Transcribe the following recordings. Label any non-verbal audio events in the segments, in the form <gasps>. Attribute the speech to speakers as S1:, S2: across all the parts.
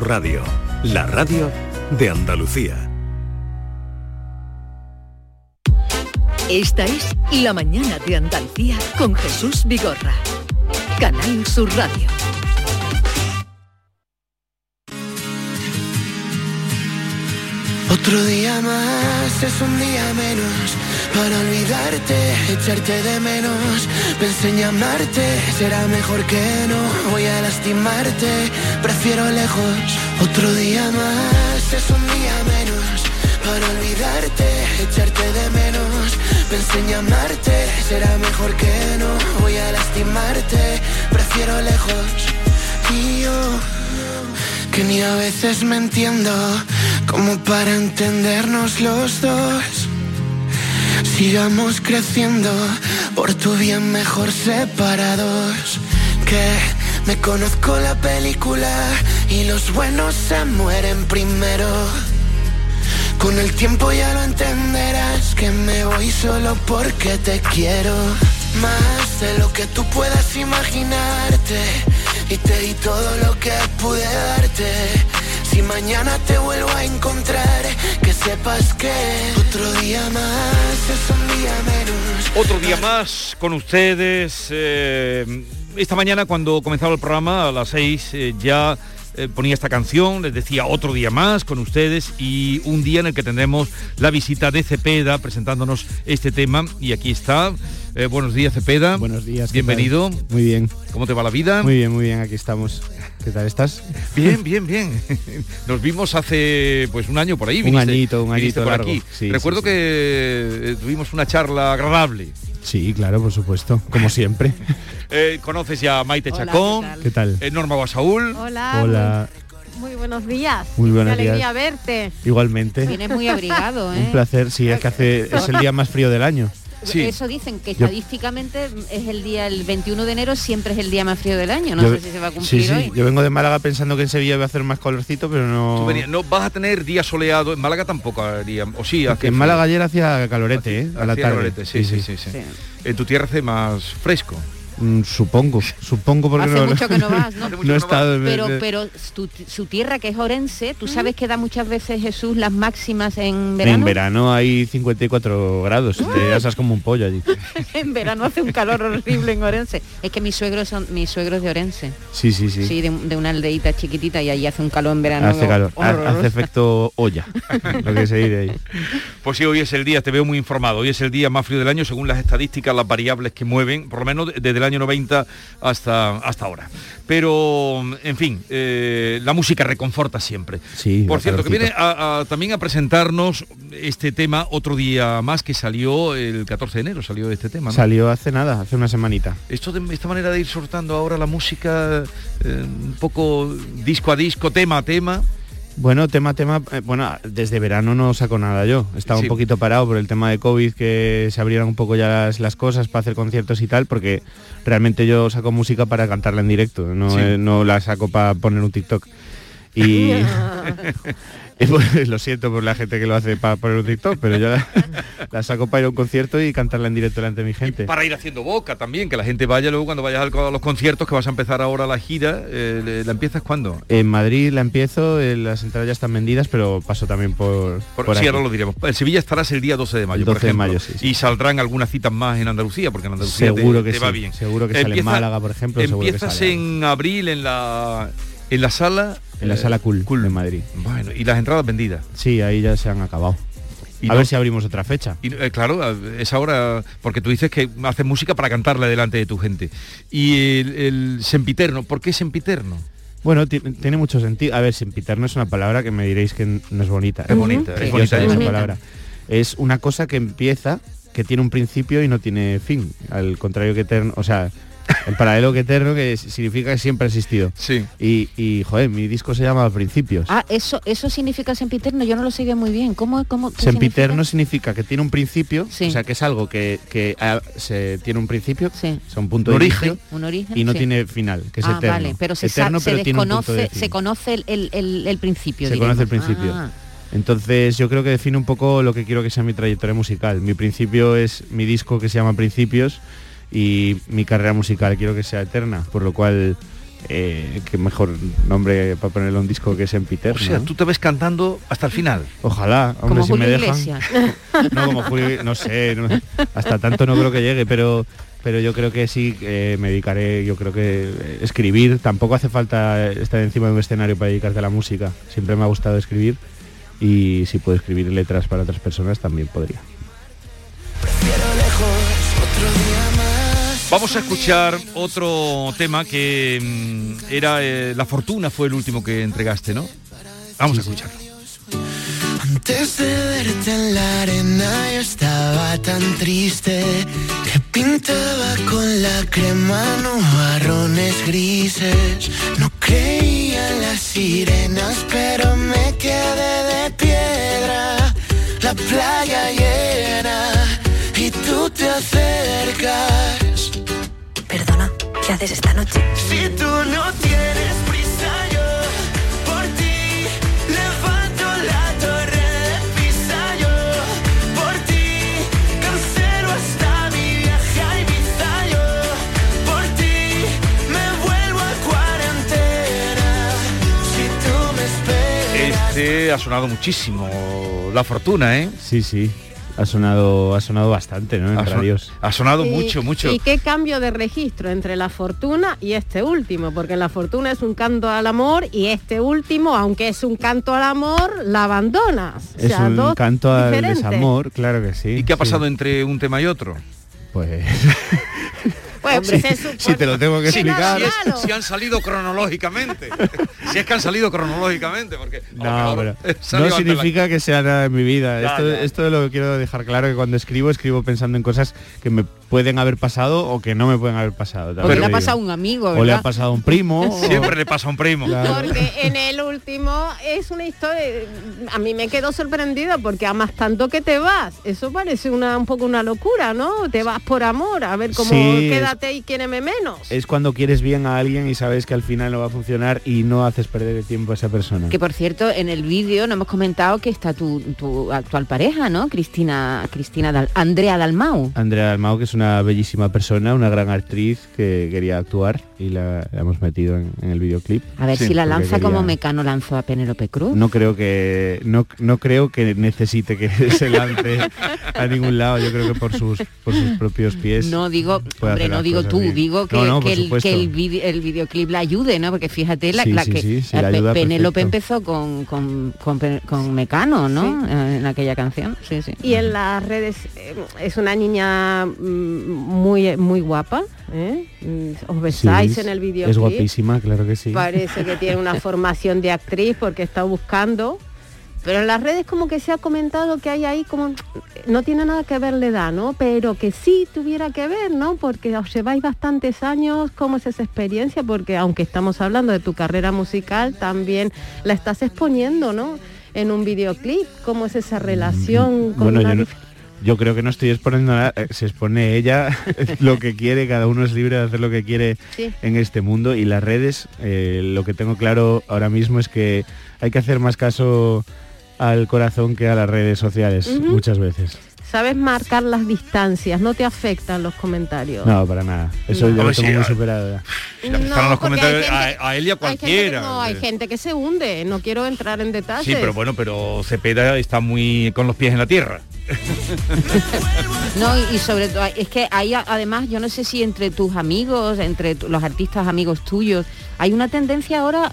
S1: Radio, la radio de Andalucía.
S2: Esta es La mañana de Andalucía con Jesús Vigorra. Canal Sur Radio.
S3: Otro día más es un día menos para olvidarte, echarte de menos. Pensé en llamarte, será mejor que no. Voy a lastimarte, prefiero lejos. Otro día más es un día menos para olvidarte, echarte de menos. Pensé en llamarte, será mejor que no. Voy a lastimarte, prefiero lejos. Y yo que ni a veces me entiendo como para entendernos los dos. Sigamos creciendo, por tu bien mejor separados. Que me conozco la película y los buenos se mueren primero. Con el tiempo ya lo entenderás que me voy solo porque te quiero. Más de lo que tú puedas imaginarte y te di todo lo que pude darte. Si mañana te vuelvo a encontrar, que sepas que otro día más es un día menos.
S4: Otro día más con ustedes. eh, esta mañana cuando comenzaba el programa a las seis eh, ya eh, ponía esta canción, les decía otro día más con ustedes y un día en el que tendremos la visita de Cepeda presentándonos este tema y aquí está. Eh, buenos días Cepeda.
S5: Buenos días. ¿qué
S4: Bienvenido.
S5: tal? Muy bien.
S4: ¿Cómo te va la vida?
S5: Muy bien, muy bien, aquí estamos. ¿Qué tal estás?
S4: Bien, bien, bien. <laughs> Nos vimos hace pues un año por ahí.
S5: Un
S4: viniste-
S5: añito, un añito
S4: por
S5: largo.
S4: aquí.
S5: Sí,
S4: Recuerdo
S5: sí,
S4: que eh, tuvimos una charla agradable.
S5: Sí, claro, por supuesto, como <laughs> siempre.
S4: Eh, conoces ya a Maite
S6: Hola,
S4: Chacón,
S6: ¿qué
S5: ¿Qué tal?
S4: eh, Norma Guasaúl.
S6: Hola.
S5: Hola,
S6: Muy, muy buenos días.
S5: Muy buenos
S6: Qué alegría
S5: días.
S6: verte.
S5: igualmente.
S6: Vienes muy abrigado, <laughs> ¿eh?
S5: Un placer, sí, es que hace, es el día más frío del año.
S4: Sí.
S6: Eso dicen que
S5: Yo-
S6: estadísticamente es el día, el 21 de enero siempre es el día más frío del año. No
S5: Yo-
S6: sé si se va a cumplir
S5: Sí, sí,
S6: hoy.
S5: yo vengo de Málaga pensando que en Sevilla va a hacer más colorcito, pero
S4: Tú
S5: no...
S4: venías- no vas a tener día soleado, en Málaga tampoco haría, o sí, hace
S5: Que en. Málaga ayer hacía calorete, ¿eh? A la tarde.
S4: calorete, sí, sí, sí, sí.
S6: Sí.
S4: En tu tierra hace más fresco.
S5: Mm, supongo, supongo porque
S6: Hace
S5: no,
S6: mucho que no vas, ¿no? <laughs>
S5: En-
S6: Pero, pero tu- su tierra, que es Orense, ¿tú sabes que da muchas veces Jesús las máximas en verano?
S5: En verano hay 54 grados, te asas como un pollo allí. <laughs>
S6: en verano hace un calor horrible en Orense. Es que mis suegros son mis suegros de Orense.
S5: Sí, sí, sí.
S6: Sí, de, de una aldeita chiquitita y allí hace un calor en verano.
S5: Hace calor,
S6: horroroso.
S5: hace efecto olla, lo que se dice ahí. <laughs>
S4: Pues sí, hoy es el día, te veo muy informado, hoy es el día más frío del año según las estadísticas, las variables que mueven, por lo menos de- desde el año 90 hasta, hasta ahora. Pero, en fin, eh, la música reconforta siempre.
S5: Sí,
S4: Por cierto, que viene a- a- también a presentarnos este tema otro día más que salió el 14 de enero, salió este tema. ¿no?
S5: Salió hace nada, hace una semanita.
S4: Esto de esta manera de ir soltando ahora la música eh, un poco disco a disco, tema a tema.
S5: Bueno, tema, tema, eh, bueno, desde verano no saco nada yo. Estaba
S4: Sí.
S5: un poquito parado por el tema de COVID, que se abrieran un poco ya las, las cosas para hacer conciertos y tal, porque realmente yo saco música para cantarla en directo, no,
S4: Sí.
S5: eh, no la saco para poner un TikTok. <laughs> Y, pues, lo siento por la gente que lo hace para poner un TikTok, pero yo la, la saco para ir a un concierto y cantarla en directo delante de mi gente.
S4: Para ir haciendo boca también, que la gente vaya luego cuando vayas a los conciertos, que vas a empezar ahora la gira, eh, ¿la empiezas cuándo?
S5: En Madrid la empiezo, eh, las entradas ya están vendidas, pero paso también por,
S4: Por,
S5: por
S4: sí,
S5: aquí.
S4: ahora lo diremos. En Sevilla estarás el día 12 de mayo,
S5: El
S4: por
S5: 12 de
S4: ejemplo.
S5: mayo, sí, sí.
S4: Y saldrán algunas citas más en Andalucía, porque en Andalucía te-
S5: Seguro que
S4: te va
S5: sí,
S4: bien.
S5: seguro que sale en Málaga, por ejemplo, seguro que
S4: Empiezas
S5: sale.
S4: en abril en la en la sala
S5: En la
S4: eh,
S5: sala cool, de Madrid.
S4: Bueno, y las entradas vendidas.
S5: Sí, ahí ya se han acabado.
S4: Y
S5: a
S4: no-
S5: ver si abrimos otra fecha.
S4: Y, eh, claro, es ahora, porque tú dices que haces música para cantarla delante de tu gente. Y el, el sempiterno, ¿por qué sempiterno?
S5: Bueno, ti- tiene mucho sentido. A ver, sempiterno es una palabra que me diréis que no es bonita.
S4: Es bonita, es bonita.
S5: esa
S6: bonita.
S5: palabra. Es una cosa que empieza, que tiene un principio y no tiene fin. Al contrario que eterno, o sea, <laughs> el paralelo que eterno que significa que siempre ha existido.
S4: Sí.
S5: Y, y, joder, mi disco se llama Principios.
S6: Ah, eso, eso significa sempiterno, yo no lo sé muy bien. ¿Cómo, cómo
S5: Sempiterno significa que tiene un principio,
S6: Sí.
S5: o sea, que es algo que, que, ah, se, tiene un principio,
S6: Sí.
S5: o sea, un punto
S4: Un
S5: de
S4: origen.
S6: Un origen.
S5: y no
S6: sí.
S5: tiene final, que es
S6: ah,
S5: eterno.
S6: vale, pero se,
S5: eterno,
S6: se
S5: pero tiene un punto de
S6: desconoce,
S5: fin.
S6: se conoce el, el- el- el principio.
S5: Se conoce el principio.
S6: Ah,
S5: Entonces yo creo que define un poco lo que quiero que sea mi trayectoria musical. Mi principio es mi disco que se llama Principios y mi carrera musical quiero que sea eterna, por lo cual eh, qué mejor nombre para ponerle un disco que es en Peter.
S4: O sea,
S5: ¿no?
S4: tú te ves cantando hasta el final.
S5: Ojalá, hombre,
S6: Como
S5: si me dejan.
S6: Iglesias. <laughs>
S5: No, como Julio, no sé, no- hasta tanto no creo que llegue, pero pero yo creo que sí eh, me dedicaré, yo creo que eh, escribir, tampoco hace falta estar encima de un escenario para dedicarte a la música. Siempre me ha gustado escribir y si puedo escribir letras para otras personas también podría.
S3: Prefiero
S4: Vamos a escuchar otro tema que mm, era eh, La Fortuna, fue el último que entregaste, ¿no? Vamos a escucharlo.
S3: Antes de verte en la arena yo estaba tan triste que pintaba con la crema nubarrones grises. No creía en las sirenas, pero me quedé de piedra. La playa llena y tú te acercas.
S7: ¿Qué haces esta noche?
S3: Si tú no tienes prisa, yo por ti levanto la torre de Pisa. Yo por ti cancelo hasta mi viaje a Ibiza. Yo por ti me vuelvo a cuarentena. Si tú me esperas.
S4: Este ha sonado muchísimo, La Fortuna, ¿eh?
S5: Sí, sí. Ha sonado, ha sonado bastante, ¿no? En
S4: Ha, son- ha sonado
S8: Y-
S4: mucho, mucho.
S8: ¿Y qué cambio de registro entre la fortuna y este último? Porque la fortuna es un canto al amor y este último, aunque es un canto al amor, la abandonas. O
S5: Es
S8: sea,
S5: un
S8: dos
S5: canto al
S8: diferentes.
S5: desamor, claro que sí.
S4: ¿Y qué ha
S5: sí.
S4: pasado entre un tema y otro?
S5: Pues <laughs>
S8: Pues, <laughs>
S5: Sí,
S8: se supone-
S5: si te lo tengo que explicar.
S4: Si, es-
S8: malo.
S4: si han salido cronológicamente. <laughs> si es que han salido cronológicamente, porque
S5: No,
S4: mejor
S5: pero <laughs>
S4: salió
S5: no
S4: antes la-
S5: significa que sea nada en mi vida.
S4: Ya,
S5: esto,
S4: ya.
S5: esto lo que quiero dejar claro que cuando escribo, escribo pensando en cosas que me pueden haber pasado o que no me pueden haber pasado. te
S6: le ha pasado a un amigo,
S5: O le ha pasado a un primo. o- <laughs>
S4: Siempre le pasa a un primo.
S5: Claro.
S8: Porque en el último es una historia, a mí me quedó sorprendido porque amas tanto que te vas. Eso parece una un poco una locura, ¿no? Te vas por amor, a ver cómo
S5: Sí, es-
S8: quédate y quiéreme menos.
S5: Es cuando quieres bien a alguien y sabes que al final no va a funcionar y no haces perder el tiempo a esa persona.
S6: Que por cierto, en el vídeo no hemos comentado que está tu, tu actual pareja, ¿no? Cristina, Cristina Dal- Andrea Dalmau.
S5: Andrea Dalmau, que es una bellísima persona, una gran actriz que quería actuar y la, la hemos metido en, en el videoclip.
S6: A ver
S4: Sí,
S6: si la lanza como Mecano lanzó a Penélope Cruz.
S5: No creo que no, no creo que necesite que <laughs> se lance a ningún lado. Yo creo que por sus por sus propios pies.
S6: No digo, hombre, no digo tú,
S5: bien.
S6: digo que,
S5: No, no,
S6: que el, que el, vide- el videoclip la ayude, ¿no? Porque fíjate la,
S5: Sí,
S6: la
S5: sí,
S6: que
S5: sí, sí,
S6: la
S5: la
S6: Pe-
S5: ayuda,
S6: Penélope
S5: perfecto.
S6: empezó con, con, con Mecano, ¿no? Eh, En aquella canción. Sí, sí.
S8: Y en las redes eh, es una niña mm, muy muy guapa, ¿eh? Mm, Os besáis En el videoclip.
S5: Es guapísima, claro que sí.
S8: Parece que tiene una <laughs> formación de actriz porque está buscando. Pero en las redes como que se ha comentado que hay ahí como no tiene nada que ver la edad, ¿no? Pero que sí tuviera que ver, ¿no? Porque os lleváis bastantes años, ¿cómo es esa experiencia? Porque aunque estamos hablando de tu carrera musical, también la estás exponiendo, ¿no? En un videoclip, ¿cómo es esa relación? con
S5: Bueno,
S8: una
S5: yo, no-
S8: dif-
S5: yo creo que no estoy exponiendo nada. eh, Se expone ella <laughs> lo que quiere, cada uno es libre de hacer lo que quiere
S8: Sí.
S5: en este mundo y las redes, eh, lo que tengo claro ahora mismo es que hay que hacer más caso al corazón que a las redes sociales muchas veces.
S8: Sabes marcar las distancias, no te afectan los comentarios.
S5: No, para nada. Eso
S8: No.
S5: yo lo tengo muy superado
S4: empezaron los
S8: hay
S4: comentarios
S8: gente-
S4: a, a él y a
S8: Hay que-
S4: cualquiera.
S8: no, hay gente que se hunde, no quiero entrar en detalles.
S4: Sí, pero bueno, pero Cepeda está muy con los pies en la tierra. <laughs>
S6: No, y, y sobre todo, es que hay además, yo no sé si entre tus amigos, entre tu- los artistas amigos tuyos, hay una tendencia ahora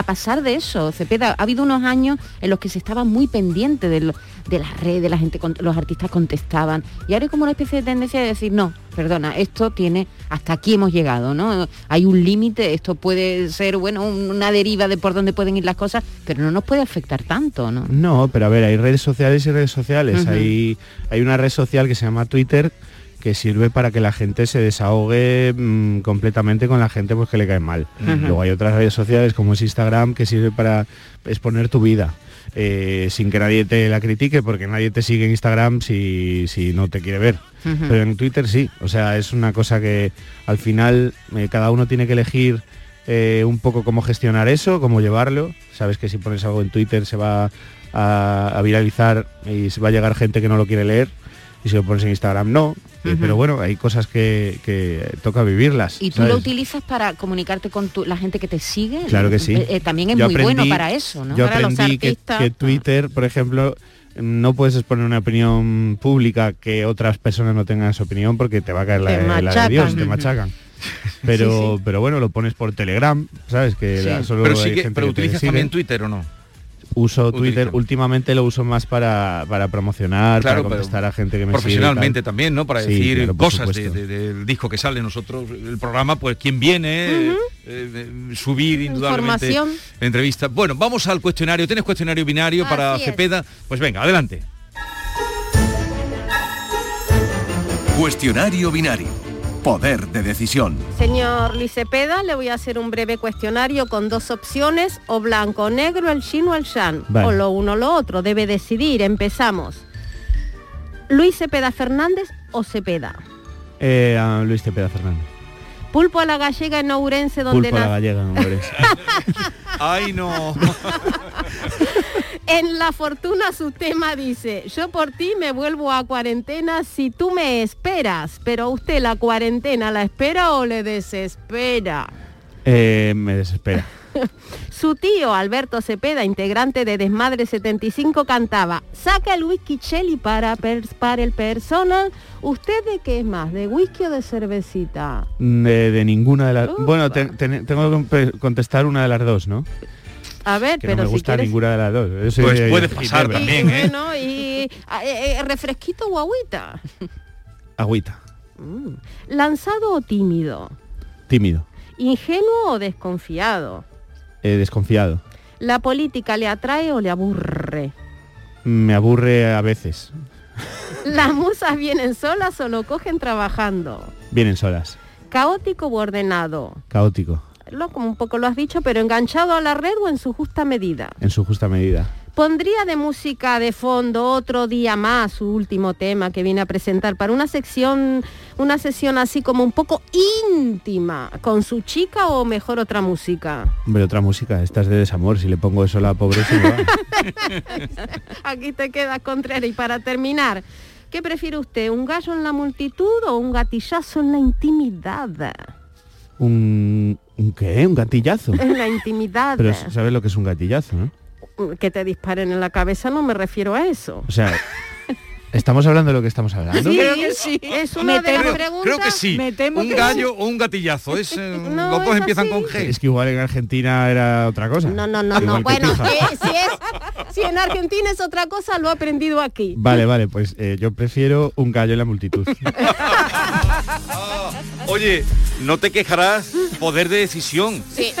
S6: a pasar de eso. Cepeda, ha habido unos años en los que se estaba muy pendiente de, lo- de las redes, la gente, los artistas contestaban. Y ahora hay como una especie de tendencia de decir, no, perdona, esto tiene, hasta aquí hemos llegado, ¿no? Hay un límite, esto puede ser, bueno, un- una deriva de por dónde pueden ir las cosas, pero no nos puede afectar tanto, ¿no?
S5: No, pero a ver, hay redes sociales y redes sociales. Hay, hay una red social que se llama Twitter que sirve para que la gente se desahogue mm, completamente con la gente pues, que le cae mal. Luego hay otras redes sociales como es Instagram que sirve para exponer tu vida. eh, sin que nadie te la critique porque nadie te sigue en Instagram si, si no te quiere ver. Pero en Twitter sí, o sea, es una cosa que al final eh, cada uno tiene que elegir eh, un poco cómo gestionar eso, cómo llevarlo. Sabes que si pones algo en Twitter se va a, a viralizar y se va a llegar gente que no lo quiere leer. Y si lo pones en Instagram no. Eh, Pero bueno, hay cosas que, que toca vivirlas.
S6: ¿Y tú
S5: ¿sabes?
S6: lo utilizas para comunicarte con tu- la gente que te sigue?
S5: Claro que sí.
S6: Eh, eh, también es
S5: Yo
S6: muy bueno para eso, ¿no?
S5: Yo
S6: Para los
S5: aprendí que,
S6: artistas.
S5: que Twitter, por ejemplo, no puedes exponer una opinión pública que otras personas no tengan su opinión porque te va a caer la, de- la de. Dios, te machacan. Pero,
S4: Sí,
S5: pero bueno, lo pones por Telegram, ¿sabes? Que
S4: Sí.
S5: solo
S4: Pero,
S5: hay gente
S4: pero
S5: que
S4: utilizas también Twitter o no.
S5: Uso Twitter, últimamente lo uso más para, para promocionar,
S4: Claro,
S5: para contestar a gente que me
S4: profesionalmente también, ¿no? Para
S5: Sí,
S4: decir
S5: claro,
S4: cosas de-
S5: supuesto.
S4: de- del disco que sale nosotros, el programa, pues quién viene, eh, eh, subir indudablemente
S8: Información.
S4: entrevista. Bueno, vamos al cuestionario. ¿Tienes cuestionario binario para
S8: es.
S4: Cepeda? Pues venga, adelante.
S1: Cuestionario binario. Poder de decisión.
S8: Señor Luis Cepeda, le voy a hacer un breve cuestionario con dos opciones, o blanco o negro, el chin o el shan,
S5: Vale.
S8: o lo uno o lo otro, debe decidir, empezamos. Luis Cepeda Fernández o Cepeda.
S5: Eh, a Luis Cepeda Fernández.
S8: Pulpo a la gallega en Ourense, donde
S5: Pulpo a la gallega, hombre. <laughs>
S4: Ay, no. <laughs>
S8: En La Fortuna su tema dice, yo por ti me vuelvo a cuarentena si tú me esperas, pero usted la cuarentena la espera o le desespera.
S5: Eh, me desespera. <laughs>
S8: Su tío Alberto Cepeda, integrante de Desmadre 75, cantaba, saca el whisky Chelly para, para el personal. ¿Usted de qué es más, de whisky o de cervecita?
S5: De, de ninguna de las... Bueno, te- te- tengo que contestar una de las dos, ¿no?
S8: A ver,
S5: Que
S8: pero
S5: no me
S8: si
S5: gusta
S8: quieres...
S5: ninguna de las dos.
S4: Pues
S5: de-
S4: puede
S5: de
S4: pasar
S5: Ginebra.
S8: Y,
S4: también, ¿eh?
S8: bueno, y ah, eh, eh, refresquito o agüita.
S5: Agüita.
S8: Mm. ¿Lanzado o tímido?
S5: Tímido.
S8: ¿Ingenuo o desconfiado?
S5: eh, desconfiado.
S8: ¿La política le atrae o le aburre?
S5: Me aburre a veces.
S8: ¿Las musas vienen solas o lo cogen trabajando?
S5: Vienen solas.
S8: ¿Caótico o ordenado?
S5: Caótico.
S8: Lo, como un poco lo has dicho, pero enganchado a la red o en su justa medida.
S5: En su justa medida.
S8: Pondría de música de fondo otro día más su último tema que viene a presentar para una sección, una sesión así como un poco íntima, con su chica o mejor otra música.
S5: Hombre, otra música. Esta es de desamor. Si le pongo eso a la pobre se me va. <laughs>
S8: Aquí te quedas Contreras. Y para terminar, ¿qué prefiere usted? ¿Un gallo en la multitud o un gatillazo en la intimidad?
S5: ¿Un, ¿Un qué? ¿Un gatillazo?
S8: En la intimidad.
S5: Pero sabes lo que es un gatillazo, ¿no?
S8: Que te disparen en la cabeza no me refiero a eso.
S5: O sea, ¿estamos hablando de lo que estamos hablando?
S8: Sí,
S6: Creo que sí.
S8: Es una
S6: Me
S8: de las preguntas.
S4: Creo que sí.
S6: Me temo
S4: un
S6: que
S4: gallo o un gatillazo. Es, eh, <laughs>
S8: No,
S4: los dos
S8: es
S4: empiezan
S8: así.
S4: con G.
S5: Es que igual en Argentina era otra cosa.
S8: No, no, no, no. Bueno, eh, si, es, <laughs> si en Argentina es otra cosa, lo he aprendido aquí.
S5: Vale, vale, pues eh, yo prefiero un gallo en la multitud. <laughs>
S4: Oye, no te quejarás, poder de decisión,
S8: Sí.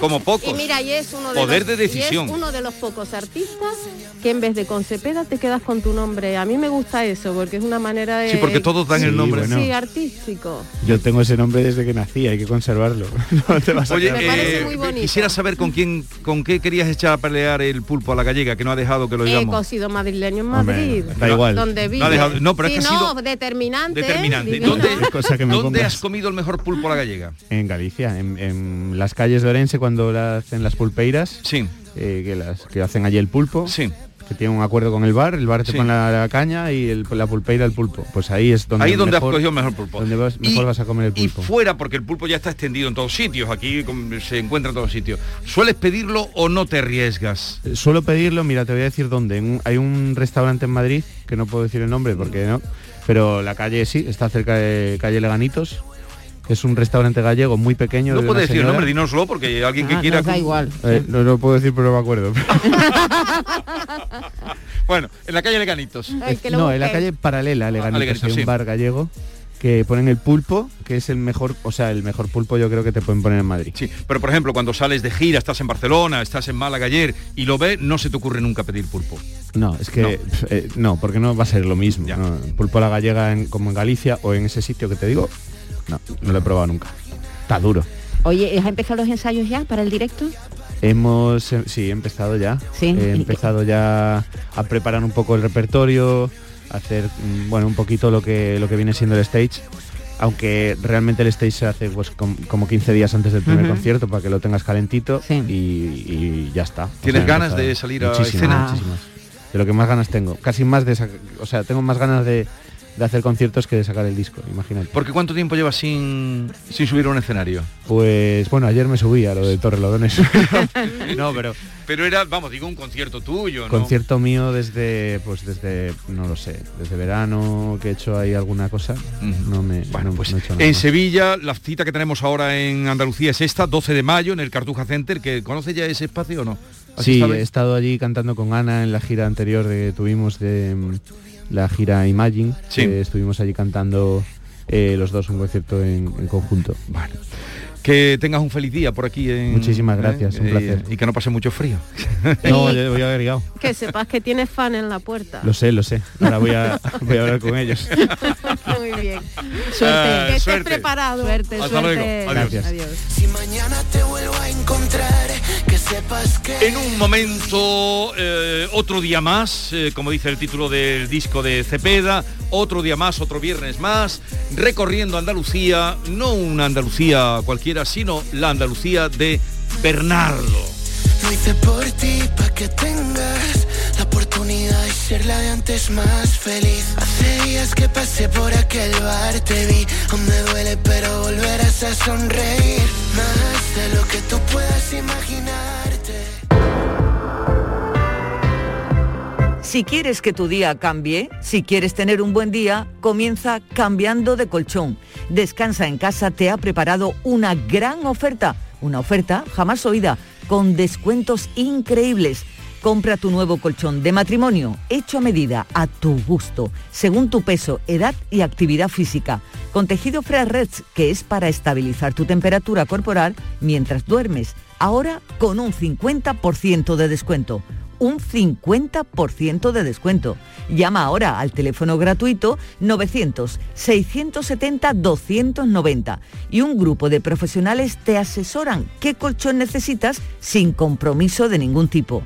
S4: Como pocos.
S8: Y mira, y es uno de
S4: Poder
S8: los,
S4: de decisión.
S8: y es uno de los pocos artistas que en vez de con Cepeda te quedas con tu nombre. A mí me gusta eso porque es una manera de
S4: Sí, porque todos dan
S5: Sí,
S4: el nombre.
S5: bueno.
S8: Sí, artístico.
S5: Yo tengo ese nombre desde que nací, hay que conservarlo. <laughs> No te vas a
S4: Oye,
S5: quedar-
S8: Me parece
S4: eh,
S8: muy bonito.
S4: quisiera saber con quién, con qué querías echar a pelear el pulpo a la gallega, que no ha dejado que lo
S8: He
S4: digamos.
S8: cocido madrileño en
S5: Hombre,
S8: Madrid.
S5: da igual.
S8: Donde
S4: No
S8: vive.
S4: ha dejado- no, pero es que ha
S8: no,
S4: sido
S8: determinante.
S4: Determinante. ¿Dónde,
S5: Cosa que me
S4: dónde has comido el mejor pulpo a la gallega?
S5: En Galicia, en, en las calles de Orense cuando la hacen las pulpeiras,
S4: Sí,
S5: eh, que, las, que hacen allí el pulpo,
S4: sí.
S5: que tienen un acuerdo con el bar, el bar te
S4: Sí.
S5: pone la, la caña y el- la pulpeira el pulpo. Pues ahí es donde
S4: Ahí es donde has
S5: mejor-
S4: cogido el mejor pulpo.
S5: donde vas- mejor vas a comer el
S4: Y
S5: pulpo.
S4: fuera, porque el pulpo ya está extendido en todos sitios, aquí se encuentra en todos sitios. ¿Sueles pedirlo o no te arriesgas?
S5: Eh, Suelo pedirlo, mira, te voy a decir dónde. En hay un restaurante en Madrid, que no puedo decir el nombre porque no, pero la calle sí, está cerca de calle Leganitos, es un restaurante gallego muy pequeño.
S4: No
S5: de
S4: decir el nombre, dínoslo, porque alguien que
S6: Ah,
S4: quiera...
S6: nos da igual.
S5: Eh, no lo puedo decir, pero no me acuerdo. <laughs>
S4: Bueno, en la calle Leganitos.
S8: Ay,
S5: no, en la calle paralela a Leganitos,
S4: Leganitos,
S5: hay un bar gallego que ponen el pulpo, que es el mejor, o sea, el mejor pulpo yo creo que te pueden poner en Madrid.
S4: Sí, pero por ejemplo, cuando sales de gira, estás en Barcelona, estás en Málaga ayer y lo ves, no se te ocurre nunca pedir pulpo.
S5: No, es que
S4: No.
S5: eh, no, porque no va a ser lo mismo. ¿no? Pulpo a la gallega en- como en Galicia o en ese sitio que te digo, no, no lo he probado nunca. Está duro.
S6: Oye, ¿has empezado los ensayos ya para el directo?
S5: Hemos, eh, sí, he empezado ya.
S6: Sí.
S5: He empezado ya a preparar un poco el repertorio, a hacer, mm, bueno, un poquito lo que, lo que viene siendo el stage. Aunque realmente el stage se hace pues, com- como 15 días antes del primer concierto para que lo tengas calentito
S6: Sí.
S5: y, y ya está. O
S4: ¿Tienes ganas de salir a
S5: Muchísimas,
S4: escena?
S5: muchísimas. De lo que más ganas tengo. Casi más de esa- o sea, tengo más ganas de, de hacer conciertos que de sacar el disco, imagínate.
S4: Porque ¿cuánto tiempo llevas sin, sin subir a un escenario?
S5: Pues bueno, ayer me subí a lo de Torrelodones. <laughs> <laughs> no, pero
S4: Pero era, vamos, digo, un concierto tuyo, ¿no?
S5: concierto mío desde, pues desde, no lo sé, desde verano que he hecho ahí alguna cosa, no me,
S4: Bueno,
S5: no-
S4: pues
S5: no he hecho nada
S4: en
S5: más.
S4: Sevilla, la cita que tenemos ahora en Andalucía es esta, 12 de mayo, en el Cartuja Center, que ¿conoce ya ese espacio o no? ¿Has
S5: Sí, he estado allí cantando con Ana en la gira anterior que tuvimos de mm, la gira Imagine.
S4: Sí.
S5: que estuvimos allí cantando eh, los dos un concierto en, en conjunto.
S4: Que tengas un feliz día por aquí. En,
S5: Muchísimas gracias, un
S4: Eh,
S5: placer.
S4: Y que no pase mucho frío. <laughs>
S5: No, yo voy agregado.
S8: Que sepas que tienes fan en la puerta.
S5: Lo sé, lo sé. Ahora voy a, <laughs> voy a hablar con ellos. <laughs>
S8: Muy bien.
S6: Suerte.
S4: Eh,
S8: que estés
S4: suerte.
S8: preparado.
S6: Suerte,
S4: Hasta
S6: suerte.
S4: luego. Adiós.
S5: Gracias.
S3: Si mañana te vuelvo a encontrar.
S4: En un momento, eh, otro día más, eh, como dice el título del disco de Cepeda, otro día más, otro viernes más, recorriendo Andalucía, no una Andalucía cualquiera, sino la Andalucía de Bernardo.
S3: Lo hice por ti, pa' que tengas la oportunidad de ser la de antes más feliz. Hace días que pasé por aquel bar, te vi, aún me duele, pero volverás a sonreír. Más de lo que tú puedas imaginarte.
S9: Si quieres que tu día cambie, si quieres tener un buen día, comienza cambiando de colchón. Descansa en casa te ha preparado una gran oferta, una oferta jamás oída, con descuentos increíbles. Compra tu nuevo colchón de matrimonio, hecho a medida, a tu gusto, según tu peso, edad y actividad física, con tejido Fresh que es para estabilizar tu temperatura corporal mientras duermes, ahora con un 50% de descuento un 50% de descuento. Llama ahora al teléfono gratuito 900-670-290 y un grupo de profesionales te asesoran qué colchón necesitas sin compromiso de ningún tipo.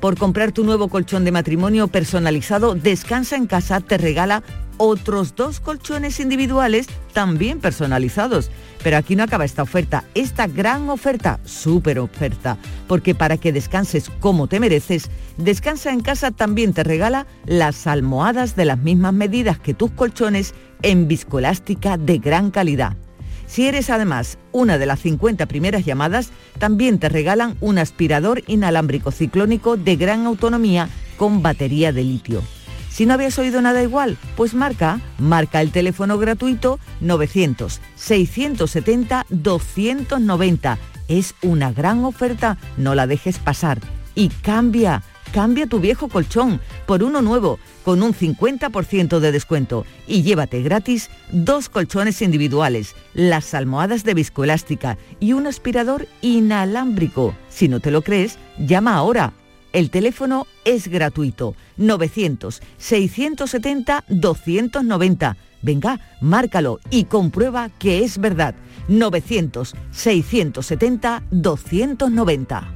S9: Por comprar tu nuevo colchón de matrimonio personalizado, Descansa en casa te regala otros dos colchones individuales también personalizados. Pero aquí no acaba esta oferta, esta gran oferta, súper oferta, porque para que descanses como te mereces, Descansa en casa también te regala las almohadas de las mismas medidas que tus colchones en viscoelástica de gran calidad. Si eres además una de las 50 primeras llamadas, también te regalan un aspirador inalámbrico ciclónico de gran autonomía con batería de litio. Si no habías oído nada igual, pues marca, marca el teléfono gratuito 900-670-290. Es una gran oferta, no la dejes pasar. Y cambia, cambia tu viejo colchón por uno nuevo con un 50% de descuento y llévate gratis dos colchones individuales, las almohadas de viscoelástica y un aspirador inalámbrico. Si no te lo crees, llama ahora. El teléfono es gratuito. 900-670-290. Venga, márcalo y comprueba que es verdad. 900-670-290.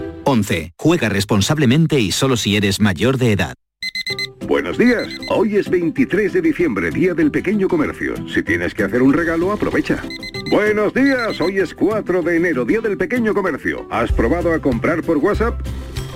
S10: 11. Juega responsablemente y solo si eres mayor de edad.
S11: Buenos días. Hoy es 23 de diciembre, Día del Pequeño Comercio. Si tienes que hacer un regalo, aprovecha. Buenos días. Hoy es 4 de enero, Día del Pequeño Comercio. ¿Has probado a comprar por WhatsApp?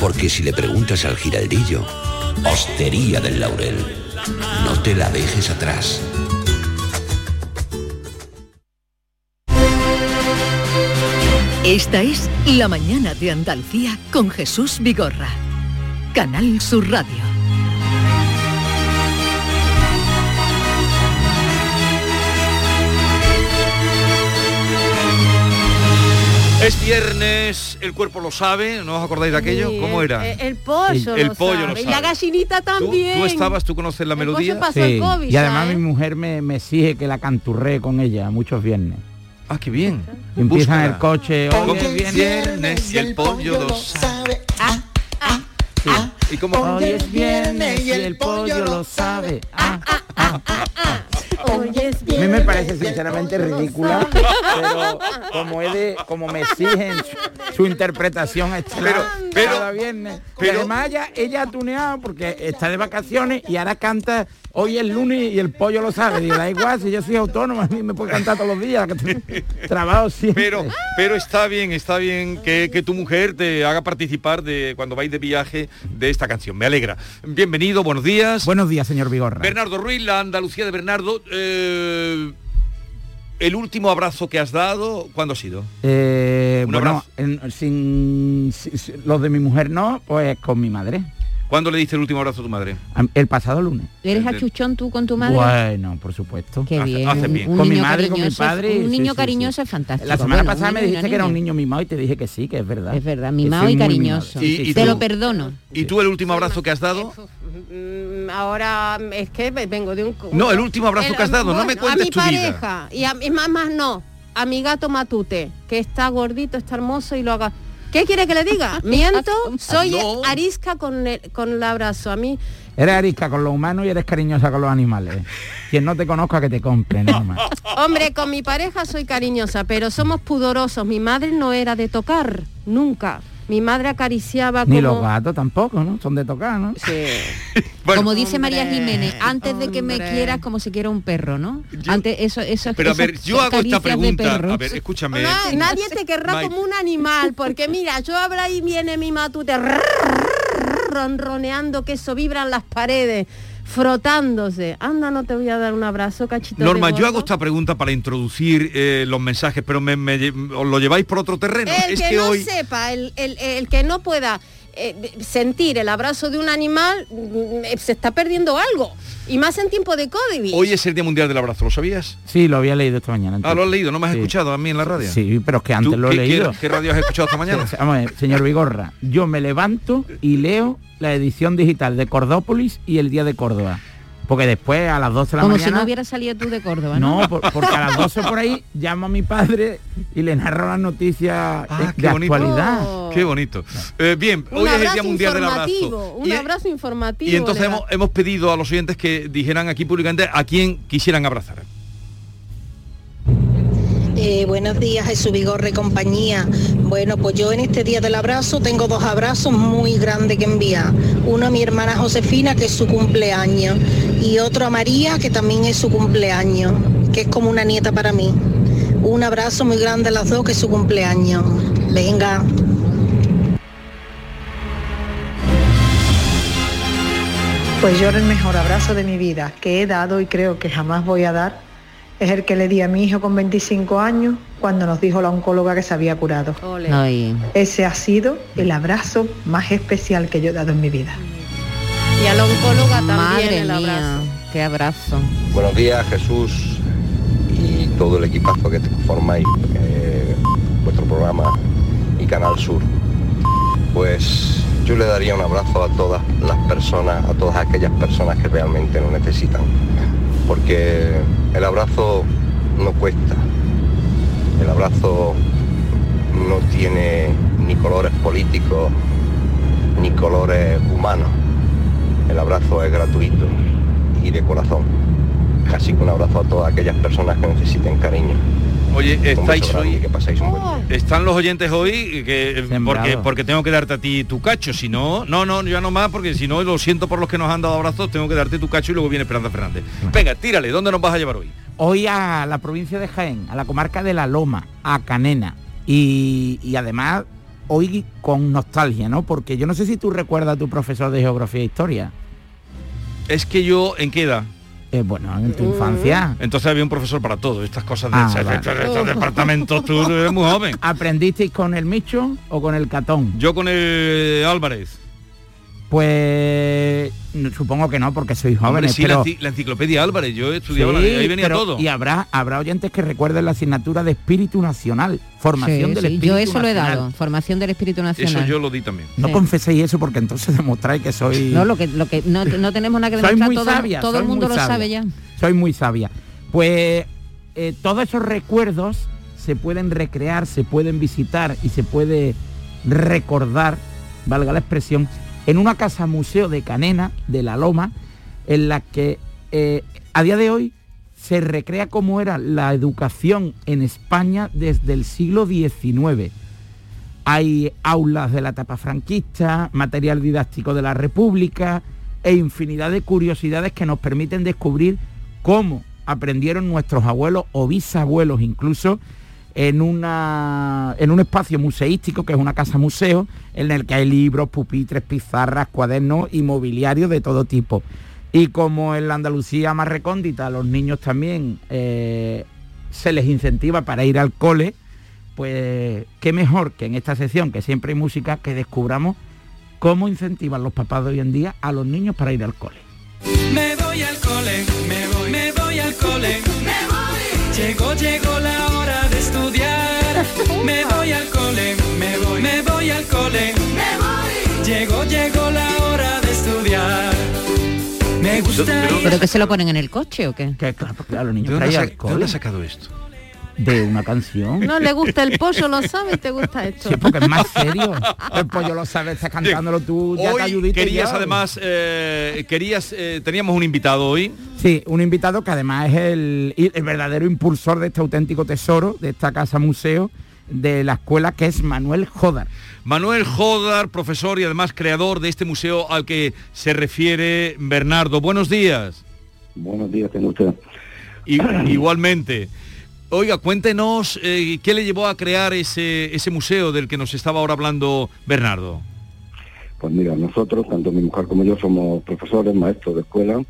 S12: Porque si le preguntas al giraldillo, Hostería del Laurel, no te la dejes atrás.
S2: Esta es La Mañana de Andalucía con Jesús Vigorra. Canal Sur Radio.
S4: Es viernes, el cuerpo lo sabe, ¿no os acordáis de aquello?
S8: Sí,
S4: ¿Cómo
S8: el-
S4: era?
S8: El, el pollo,
S4: El- el
S8: lo
S4: pollo lo
S8: sabe. Y
S4: sabe.
S8: la gallinita
S4: ¿Tú,
S8: también.
S4: tú estabas, tú conoces la
S8: El pollo
S4: melodía?
S8: pasó el COVID,
S13: y además mi mujer me, me exige que la canturré con ella muchos viernes.
S4: Ah, qué bien.
S13: Y empiezan
S4: Búscala.
S13: el coche, hoy es viernes.
S4: Viernes y el pollo lo sabe. ¿Y cómo?
S13: Hoy es viernes y el pollo lo sabe. Ah, A mí me parece sinceramente ridícula, pero como es de, como me exigen su, su interpretación estelar
S4: pero-
S13: cada viernes.
S4: pero-
S13: además ella, ella ha tuneado porque está de vacaciones y ahora canta hoy es lunes y el pollo lo sabe. Digo, da igual, si yo soy autónomo, a mí me puede cantar todos los días, que <laughs> trabajo siempre.
S4: Pero, pero está bien, está bien que, que tu mujer te haga participar de cuando vais de viaje de esta canción. Me alegra. Bienvenido, buenos días.
S13: Buenos días, señor Vigorra.
S4: Bernardo Ruiz, la Andalucía de Bernardo. Eh, el último abrazo que has dado, ¿cuándo ha sido?
S13: Eh,
S4: Un
S13: bueno,
S4: abrazo.
S13: en- sin, si- si- los de mi mujer no, pues con mi madre.
S4: ¿Cuándo le diste el último abrazo a tu madre?
S13: El pasado lunes.
S6: ¿Eres achuchón tú con tu madre?
S13: Bueno, por supuesto.
S6: Qué bien.
S13: hace bien.
S6: un
S13: Con mi madre y con mi padre.
S6: Un niño
S13: sí,
S6: cariñoso
S13: sí.
S6: es fantástico.
S13: La semana
S6: Bueno,
S13: pasada me dijiste que era un niño mimado y te dije que sí, que es verdad.
S6: Es verdad, mimado y cariñoso.
S13: mimado. Sí, sí,
S4: Y- y
S6: Te lo perdono.
S4: ¿Y tú el último abrazo que has dado?
S8: Mm, Ahora es que vengo de un...
S4: No, el último abrazo que has dado, no me cuentes
S8: a mi
S4: tu vida.
S8: pareja, y a mi mamá no, a mi gato Matute, que está gordito, está hermoso y lo haga... ¿Qué quiere que le diga? <laughs> Miento, soy
S4: No.
S8: arisca con el, con el abrazo. A mí
S13: Eres arisca con los humanos y eres cariñosa con los animales. Quien no te conozca que te compre, nada más. <laughs>
S8: Hombre, con mi pareja soy cariñosa, pero somos pudorosos. Mi madre no era de tocar, nunca. Mi madre acariciaba
S13: Ni
S8: como...
S13: los gatos tampoco, ¿no? Son de tocar, ¿no? <laughs>
S6: como dice María Jiménez, antes de que me quieras como se quiera un perro, ¿no? antes eso eso
S4: Pero a ver, yo hago esta pregunta. A ver, escúchame.
S8: No, nadie te querrá como un animal, porque mira, yo habrá y viene mi matute ronroneando que eso vibran las paredes, frotándose. Anda, no te voy a dar un abrazo, cachito. de
S4: Norma, yo hago esta pregunta para introducir eh, los mensajes, pero me, me lle- os lo lleváis por otro terreno.
S8: El
S4: es
S8: que,
S4: que
S8: no
S4: hoy
S8: sepa, el, el- el que no pueda eh, sentir el abrazo de un animal, mm, eh, se está perdiendo algo. Y más en tiempo de COVID.
S4: hoy es el Día Mundial del Abrazo, ¿lo sabías?
S13: Sí, lo había leído esta mañana.
S4: Ah, lo has leído, no me has
S13: Sí.
S4: escuchado a mí en la radio.
S13: Sí, pero es que antes
S4: ¿Tú
S13: lo he
S4: qué-
S13: leído.
S4: ¿Qué, qué radio has escuchado esta mañana?
S13: Vamos a ver, señor Vigorra, yo me levanto y leo la edición digital de Cordópolis y el Día de Córdoba. Porque después a las 12 de la
S6: como si
S13: mañana...
S6: no hubiera salido tú de Córdoba, ¿no?
S13: No, por- porque a las 12 por ahí <laughs> llamo a mi padre y le narro las noticias eh,
S4: Ah,
S13: de
S4: qué bonito.
S13: actualidad.
S4: Qué bonito. Eh, bien,
S8: Un
S4: hoy es el Día Mundial del Abrazo.
S8: un
S4: Y-
S8: abrazo informativo.
S4: Y entonces hemos, hemos pedido a los oyentes que dijeran aquí públicamente a quién quisieran abrazar.
S14: Eh, buenos días, Jesús Vigorre compañía. Bueno, pues yo en este día del abrazo tengo dos abrazos muy grandes que enviar. Uno a mi hermana Josefina, que es su cumpleaños, y otro a María, que también es su cumpleaños, que es como una nieta para mí. Un abrazo muy grande a las dos, que es su cumpleaños. Venga.
S15: Pues yo el mejor abrazo de mi vida que he dado y creo que jamás voy a dar es el que le di a mi hijo con 25 años cuando nos dijo la oncóloga que se había curado. Ese ha sido el abrazo más especial que yo he dado en mi vida.
S8: Y a la oncóloga también
S6: Madre
S8: el
S6: mía,
S8: abrazo.
S6: qué abrazo.
S16: Buenos días Jesús y todo el equipazo que formáis eh, vuestro programa y Canal Sur. Pues yo le daría un abrazo a todas las personas, a todas aquellas personas que realmente lo necesitan. Porque el abrazo no cuesta. El abrazo no tiene ni colores políticos ni colores humanos. El abrazo es gratuito y de corazón. Así que un abrazo a todas aquellas personas que necesiten cariño.
S4: Oye, estáis hoy,
S16: que paséis un buen día.
S4: están los oyentes hoy que porque, porque tengo que darte a ti tu cacho, si no, no, no, ya no más, porque si no, lo siento por los que nos han dado abrazos, tengo que darte tu cacho y luego viene Esperanza Fernández. Venga, tírale, ¿dónde nos vas a llevar hoy?
S13: Hoy a la provincia de Jaén, a la comarca de La Loma, a Canena. Y, y además hoy con nostalgia, ¿no? Porque yo no sé si tú recuerdas a tu profesor de geografía e historia.
S4: Es que yo, ¿en qué edad?
S13: Eh, bueno, en tu infancia.
S4: Entonces había un profesor para todo, estas cosas de
S13: Ah, vale.
S4: tú <laughs> eres muy joven.
S13: ¿Aprendisteis con el Micho o con el Catón?
S4: Yo con el Álvarez.
S13: Pues no, supongo que no, porque sois
S4: Hombre,
S13: jóvenes,
S4: sí,
S13: pero...
S4: la, enci- la enciclopedia Álvarez, yo estudiaba, la-
S13: Sí,
S4: ahí venía
S13: pero-
S4: todo.
S13: Y habrá, habrá oyentes que recuerden la asignatura de espíritu nacional, formación
S6: Sí,
S13: del
S6: sí,
S13: espíritu
S6: Yo eso lo he dado, formación del espíritu nacional.
S4: Eso yo lo di también.
S13: No
S6: Sí.
S13: confeséis eso porque entonces <laughs> demostráis que soy...
S6: No, lo que, lo que no, no tenemos nada que
S13: Soy
S6: demostrar,
S13: muy
S6: todo,
S13: sabia,
S6: todo
S13: soy
S6: el mundo
S13: muy
S6: lo
S13: sabia.
S6: sabe ya.
S13: Soy muy sabia. Pues eh, todos esos recuerdos se pueden recrear, se pueden visitar y se puede recordar, valga la expresión, en una casa museo de Canena, de La Loma, en la que eh, a día de hoy se recrea cómo era la educación en España desde el siglo XIX. Hay aulas de la etapa franquista, material didáctico de la República e infinidad de curiosidades que nos permiten descubrir cómo aprendieron nuestros abuelos o bisabuelos incluso en, una, en un espacio museístico que es una casa museo en el que hay libros, pupitres, pizarras, cuadernos y mobiliario de todo tipo. Y como en la Andalucía más recóndita los niños también eh, se les incentiva para ir al cole, pues qué mejor que en esta sección, que siempre hay música, que descubramos cómo incentivan los papás de hoy en día a los niños para ir al cole.
S17: Me voy al cole, me voy, me voy al cole, me voy. Llegó, llegó la hora estudiar. <laughs> Me voy al cole, me voy, me voy al cole, me voy. Llegó, llegó la hora de estudiar. Me gusta ir
S6: ¿Pero que se lo ponen en el coche o qué?
S13: Que claro, los niños
S4: ¿De dónde de dónde has sacado esto?
S13: De una canción.
S8: No le gusta el pollo, lo sabes, te gusta esto.
S13: Sí, porque es más serio. <laughs> El pollo lo sabes, estás cantándolo tú, ya te ayudiste
S4: querías
S13: ya.
S4: además, eh, querías, eh, teníamos un invitado hoy.
S13: Sí, un invitado que además es el, el verdadero impulsor de este auténtico tesoro, de esta casa museo, de la escuela, que es Manuel Jodar.
S4: Manuel Jodar, profesor y además creador de este museo al que se refiere Bernardo. Buenos días.
S18: Buenos días, tengo usted.
S4: Igualmente. Oiga, cuéntenos eh, qué le llevó a crear ese, ese museo del que nos estaba ahora hablando Bernardo.
S18: Pues mira, nosotros, tanto mi mujer como yo, somos profesores, maestros de escuela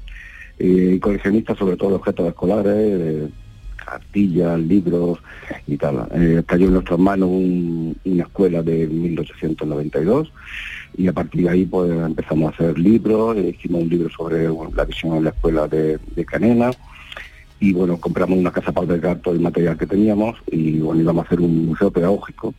S18: y coleccionistas sobre todo de objetos escolares, eh, cartillas, libros y tal. Eh, cayó en nuestras manos un- una escuela de 1892 y a partir de ahí pues empezamos a hacer libros, eh, hicimos un libro sobre la visión en la escuela de, de Canela y bueno, compramos una casa para albergar todo el material que teníamos y bueno, íbamos a hacer un museo pedagógico.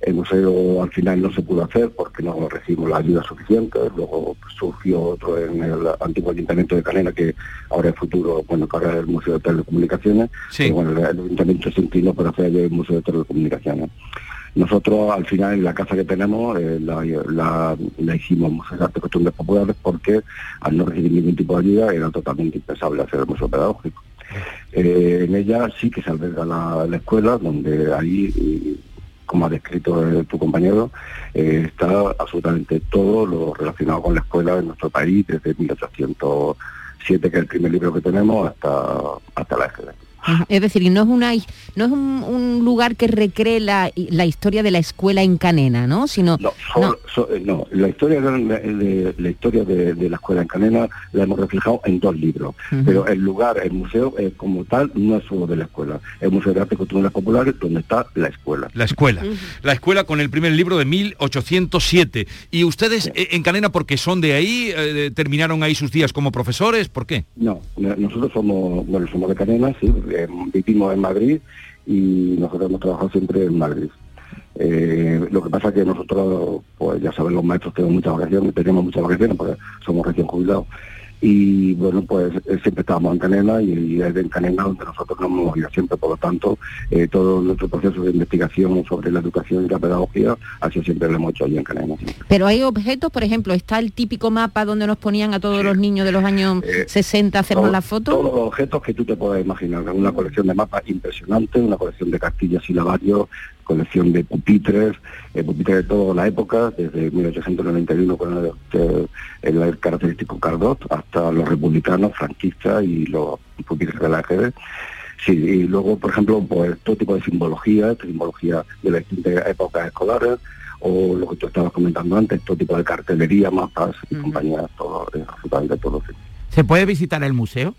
S18: El museo al final no se pudo hacer porque no recibimos la ayuda suficiente. Luego surgió otro en el antiguo ayuntamiento de Canela, que ahora es futuro, bueno, que ahora es el Museo de Telecomunicaciones. Pero bueno, el ayuntamiento se inclinó para hacer el Museo de Telecomunicaciones. Nosotros al final en la casa que tenemos eh, la, la- la hicimos Museo de Arte y Costumbres Populares porque al no recibir ningún tipo de ayuda era totalmente impensable hacer el museo pedagógico. Eh, en ella sí que se alberga la, la escuela, donde ahí, y, como ha descrito eh, tu compañero, eh, está absolutamente todo lo relacionado con la escuela en nuestro país, desde 1807, que es el primer libro que tenemos, hasta, hasta la EGB.
S6: Es decir, y no es una no es un, un lugar que recree la, la historia de la escuela en Canena, ¿no? Sino
S18: No, solo- so- eh, no, la historia de, de- la historia de, de la escuela en Canena la hemos reflejado en dos libros, pero el lugar, el museo eh, como tal, no es solo de la escuela, es el Museo de Arte y Costumbres Populares donde está la escuela.
S4: La escuela. La escuela con el primer libro de 1807. ¿Y ustedes eh, en Canena, porque son de ahí, eh, terminaron ahí sus días como profesores? ¿Por qué?
S18: No, no- nosotros somos, bueno, somos de Canena, sí, vivimos en Madrid y nosotros hemos trabajado siempre en Madrid. Eh, lo que pasa es que nosotros, pues ya saben, los maestros tenemos muchas vacaciones, tenemos muchas vacaciones porque somos recién jubilados. Y bueno, pues eh, siempre estábamos en Canena y, es en Canena donde nosotros nos hemos ido siempre, por lo tanto, eh, todo nuestro proceso de investigación sobre la educación y la pedagogía sido siempre lo hemos hecho allí en siempre.
S6: Pero hay objetos, por ejemplo, está el típico mapa donde nos ponían a todos los niños de los años
S18: Eh,
S6: 60 a hacernos la foto.
S18: Todos los objetos que tú te puedas imaginar, una colección de mapas impresionante, una colección de castillas y lavarios, colección de pupitres, eh, pupitres de toda la época, desde 1891 con el, el, el característico Cardot hasta los republicanos, franquistas y los pupitres de la AGB. Sí, y luego, por ejemplo, pues todo tipo de simbología, simbología de las distintas épocas escolares, o lo que tú estabas comentando antes, todo tipo de cartelería, mapas y compañías, todo, eh, absolutamente todo. sí.
S13: ¿Se puede visitar el museo?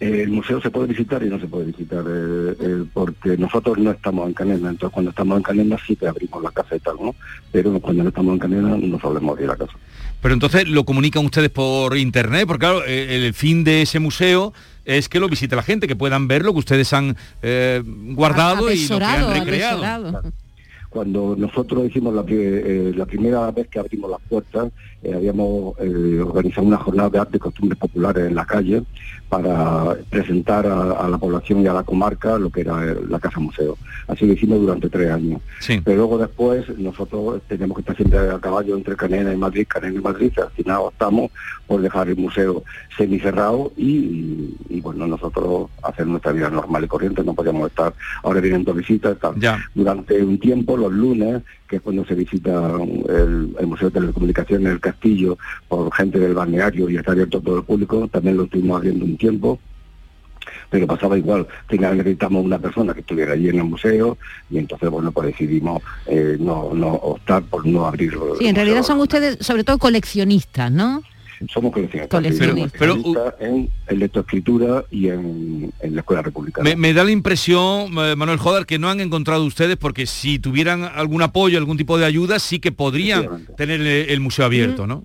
S18: Eh, el museo se puede visitar y no se puede visitar eh, eh, porque nosotros no estamos en Canela, entonces cuando estamos en Canela sí que abrimos la casa y tal, ¿no? Pero cuando no estamos en Canela no solemos ir a la casa.
S4: Pero entonces lo comunican ustedes por internet, porque claro, eh, el fin de ese museo es que lo visite la gente, que puedan ver lo que ustedes han eh, guardado y lo que han recreado.
S18: Cuando nosotros hicimos la, eh, la primera vez que abrimos las puertas, eh, habíamos eh, organizado una jornada de arte y costumbres populares en la calle para presentar a, a la población y a la comarca lo que era eh, la Casa Museo. Así lo hicimos durante tres años. Pero luego después nosotros teníamos que estar siempre a caballo entre Canena y Madrid, Canena y Madrid, y al final optamos por dejar el museo semicerrado y, y, bueno, nosotros hacer nuestra vida normal y corriente, no podíamos estar, ahora vienen dos visitas, tal. durante un tiempo, los lunes, que es cuando se visita el, el Museo de Telecomunicaciones, el Castillo, por gente del balneario y está abierto a todo el público, también lo estuvimos abriendo un tiempo, pero pasaba igual, necesitamos una persona que estuviera allí en el museo y entonces bueno pues decidimos eh, no, no optar por no abrirlo.
S6: Sí, en realidad son ustedes sobre todo coleccionistas, ¿no?
S18: Somos coleccionistas,
S6: Coleccionistas.
S18: Pero, en, en lectoescritura y en, en la escuela republicana.
S4: Me, me da la impresión, eh, Manuel Jodar, que no han encontrado ustedes, porque si tuvieran algún apoyo, algún tipo de ayuda, sí que podrían tener el, el museo abierto, ¿no?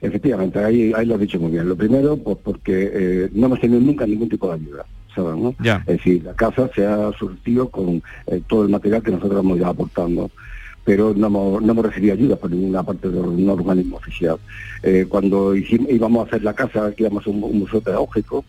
S18: Efectivamente, ahí, ahí lo has dicho muy bien. Lo primero, pues porque eh, no hemos tenido nunca ningún tipo de ayuda. ¿sabes, no?
S4: Ya.
S18: Es decir, la casa se ha surtido con eh, todo el material que nosotros hemos ido aportando, pero no no hemos recibido ayuda por ninguna parte de un organismo oficial. Eh, cuando íbamos a hacer la casa, que íbamos a un, un museo pedagógico,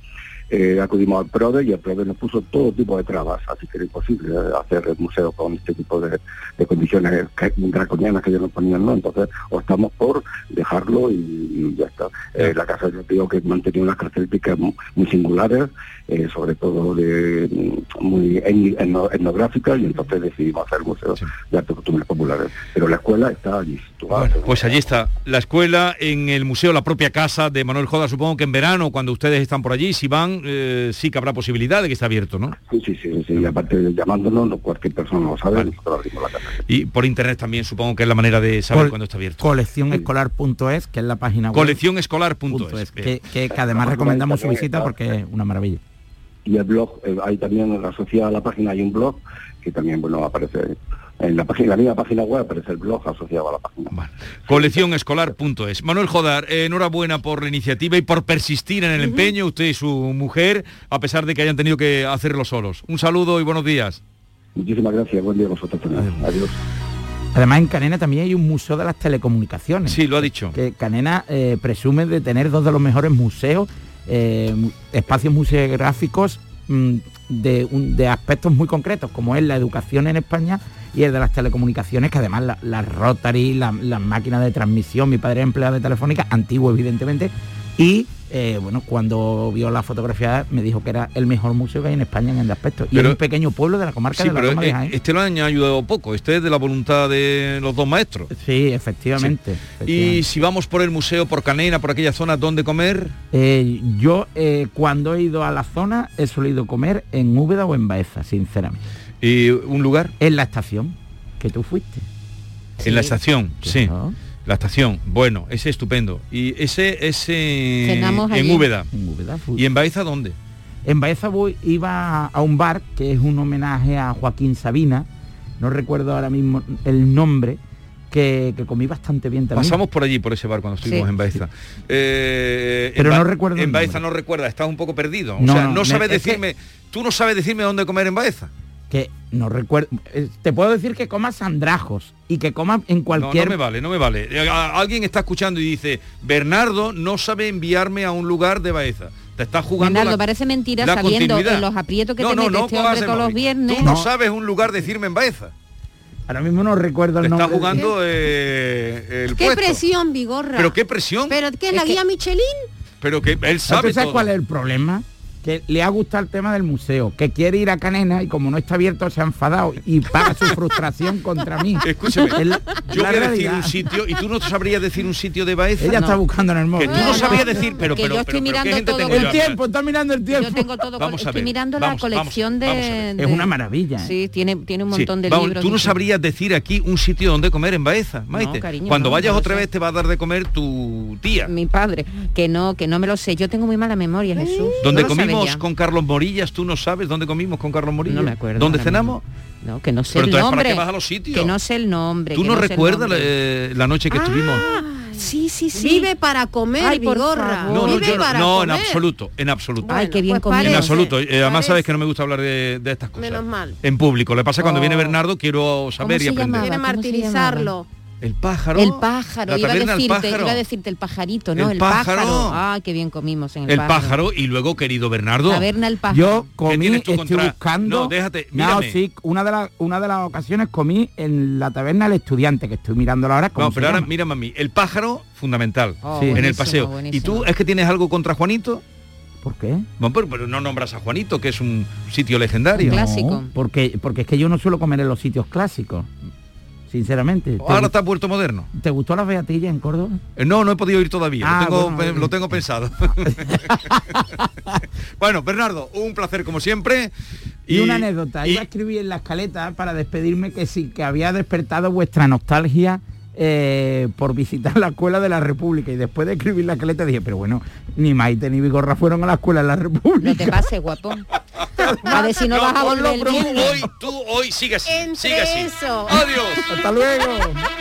S18: eh, acudimos al PRODE y el PRODE nos puso todo tipo de trabas, así que era imposible hacer el museo con este tipo de, de condiciones draconianas que ellos nos ponían, ¿no? Entonces optamos por dejarlo y, y ya está. Eh, la casa yo digo que mantenía unas características mu- muy singulares, eh, sobre todo de mm, muy etnográficas, y entonces decidimos hacer el museo de arte costumbres populares. Pero la escuela está allí situada.
S4: Pues allí está, la escuela, en el museo, la propia casa de Manuel Jodar, supongo que en verano, cuando ustedes están por allí, si van, eh, sí que habrá posibilidad de que esté abierto, ¿no?
S18: Sí, sí, sí, sí, y aparte de llamándonos, no cualquier persona lo sabe, nosotros abrimos la casa.
S4: Y por internet también supongo que es la manera de saber cuándo está abierto.
S13: Coleccionescolar.es, que es la página web.
S4: Coleccionescolar.es.
S13: Que, que- que además recomendamos su visita porque es una maravilla.
S18: y el blog, eh, hay también asociado a la página hay un blog que también bueno aparece en la página, la misma página web aparece el blog asociado a la página.
S4: Coleccionescolar.es. Manuel Jodar, eh, enhorabuena por la iniciativa y por persistir en el empeño, usted y su mujer, a pesar de que hayan tenido que hacerlo solos. Un saludo y buenos días.
S18: Muchísimas gracias, buen día a vosotros también. Adiós.
S13: Además en Canena también hay un museo de las telecomunicaciones.
S4: Sí, lo ha dicho.
S13: Que Canena eh, presume de tener dos de los mejores museos, eh, espacios museográficos de, un- de aspectos muy concretos, como es la educación en España y el de las telecomunicaciones, que además la- las Rotary, la- las máquinas de transmisión, mi padre es empleado de Telefónica, antiguo evidentemente, y eh, bueno, cuando vio la fotografía me dijo que era el mejor museo que hay en España en el aspecto. y
S4: Pero-
S13: es un pequeño pueblo de la comarca
S4: Sí,
S13: de la
S4: pero
S13: de
S4: eh, este lo han ayudado poco, este es de la voluntad de los dos maestros.
S13: Sí, efectivamente.
S4: Y si vamos por el museo, por Canena, por aquella zona, ¿dónde comer?
S13: Eh, yo eh, cuando he ido a la zona he solido comer en Úbeda o en Baeza, sinceramente.
S4: ¿Y un lugar?
S13: En la estación, que tú fuiste.
S4: En la estación, sí. La estación, bueno, ese es estupendo. Y ese es eh,
S13: Cenamos
S4: en
S13: allí.
S4: Úbeda.
S13: En Úbeda fui.
S4: ¿Y en Baeza dónde?
S13: En Baeza voy, iba a un bar que es un homenaje a Joaquín Sabina, no recuerdo ahora mismo el nombre, que, que comí bastante bien también.
S4: Pasamos por allí, por ese bar, cuando estuvimos
S13: Sí,
S4: en Baeza. Eh,
S13: Pero
S4: en
S13: no
S4: Ba-
S13: recuerdo
S4: En Baeza
S13: nombre.
S4: no recuerda, estás un poco perdido. O
S13: No,
S4: sea,
S13: no,
S4: no
S13: me-
S4: sabes
S13: que-
S4: decirme, tú no sabes decirme dónde comer en Baeza.
S13: Que no recuerdo, eh, te puedo decir que comas andrajos y que comas en
S4: No,
S13: cualquier...
S4: no me vale, no me vale. Eh, Alguien está escuchando y dice, Bernardo no sabe enviarme a un lugar de Baeza. Te está jugando
S6: Bernardo,
S4: la-
S6: parece mentira
S4: la
S6: sabiendo en los aprietos que
S4: No,
S6: te
S4: no, no
S6: este hombre todos los viernes.
S4: Tú no sabes un lugar decirme en Baeza.
S13: Ahora mismo no recuerdo el
S4: Te está
S13: nombre.
S4: jugando eh, el
S8: Qué
S4: puesto.
S8: presión, Vigorra.
S4: Pero qué presión.
S8: ¿Pero qué es la
S13: Es que-
S8: guía Michelin?
S4: Pero que él
S13: ¿Tú
S4: sabe
S13: sabes
S4: todo.
S13: cuál es el problema? Que le ha gustado el tema del museo, que quiere ir a Canena y como no está abierto se ha enfadado y paga su frustración <laughs> contra mí.
S4: Escúchame,
S13: Es la-
S4: yo
S13: la
S4: voy a decir un sitio y tú no sabrías decir un sitio de Baeza.
S13: Ella está buscando en el móvil.
S4: Que tú no,
S6: No,
S4: sabrías
S6: no,
S4: decir, pero
S6: que
S4: pero,
S6: yo estoy
S4: pero, pero ¿qué
S6: mirando
S4: gente
S6: todo
S4: tengo
S6: con-
S4: yo?
S13: El tiempo, está mirando el tiempo.
S6: Yo tengo todo,
S4: Vamos a
S6: estoy
S4: ver,
S6: mirando
S4: vamos,
S6: la colección
S4: vamos,
S6: de,
S13: Es una maravilla. ¿eh?
S6: Sí, tiene, tiene un
S4: Sí,
S6: montón de
S4: vamos,
S6: libros.
S4: tú no
S6: dice.
S4: sabrías decir aquí un sitio donde comer en Baeza, Maite.
S6: cariño,
S4: Cuando
S6: no,
S4: vayas otra
S6: sé.
S4: vez te va a dar de comer tu tía.
S6: Mi padre, que no, que no me lo sé. Yo tengo muy mala memoria, Jesús.
S4: Donde
S6: No lo
S4: comimos con Carlos Morillas, tú no sabes dónde comimos con Carlos Morillas.
S6: No me acuerdo.
S4: ¿Dónde cenamos?
S6: No, que no sé
S4: Pero
S6: el
S4: entonces, ¿para
S6: nombre.
S4: qué vas a los sitios?
S6: Que no sé el nombre.
S4: ¿Tú no, recuerdas la, eh, la noche que estuvimos?
S6: Sí, sí, sí.
S8: Vive para comer,
S6: Ay, por
S8: Vigorra.
S6: favor.
S4: No, no,
S8: Vive
S4: yo no,
S8: para
S4: no, en absoluto, en absoluto.
S6: Ay, qué bien
S8: pues
S4: en absoluto. Eh, además sabes que no me gusta hablar de, de estas cosas.
S8: Menos mal.
S4: En público. Le pasa cuando
S6: Oh.
S4: viene Bernardo, quiero saber y aprender.
S6: llamaba?
S8: Quiere
S6: ¿Cómo se
S8: martirizarlo.
S4: El pájaro.
S6: El pájaro,
S4: La
S6: iba a, decirte,
S4: pájaro.
S6: iba a decirte el pajarito, ¿no?
S4: El
S6: El,
S4: pájaro.
S6: Ay, qué bien comimos en el,
S4: El pájaro y luego, querido Bernardo.
S6: Taberna el pájaro.
S13: Yo comí, estoy
S4: contra-
S13: buscando.
S4: No, déjate,
S13: No,
S4: mírame.
S13: sí, una de, las una de las ocasiones comí en la taberna del estudiante, que estoy mirándola ahora. ¿cómo
S4: No, pero ahora mírame a mí. El pájaro, fundamental.
S6: Oh,
S13: Sí.
S4: En el
S6: buenísimo,
S4: paseo. ¿Y tú es que tienes algo contra Juanito?
S13: ¿Por qué?
S4: Bueno, pero, pero no nombras a Juanito, que es un sitio legendario.
S6: Un clásico.
S13: No, porque, porque es que yo no suelo comer en los sitios clásicos. Sinceramente. ¿Te,
S4: Ahora está Puerto Moderno.
S13: ¿Te gustó la beatilla en Córdoba?
S4: Eh, No, no he podido ir todavía.
S13: Ah,
S4: lo, tengo,
S13: bueno,
S4: pe-
S13: bueno.
S4: lo tengo pensado. <laughs> bueno, Bernardo, un placer como siempre.
S13: Y, una anécdota,
S4: y-
S13: iba a escribir en la escaleta para despedirme que sí, que había despertado vuestra nostalgia eh, por visitar la escuela de la República. Y después de escribir la escaleta dije, pero bueno, ni Maite ni Vigorra fueron a la escuela de la República.
S6: No te pases, guapo. A ver si no, vas a volver
S4: tú
S6: viernes.
S4: hoy, tú hoy sigue así,
S8: Entre
S4: sigue así.
S8: eso.
S4: Adiós.
S13: Hasta luego.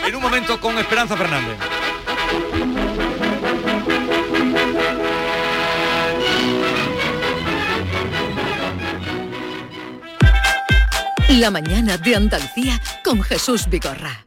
S4: En un momento con Esperanza Fernández.
S2: La mañana de Andalucía con Jesús Vigorra.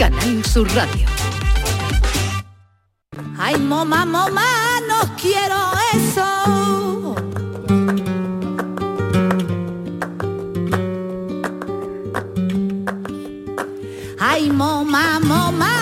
S2: Canal Sur Radio.
S19: Ay, mamá, mamá, no quiero eso. Ay, mamá, mamá,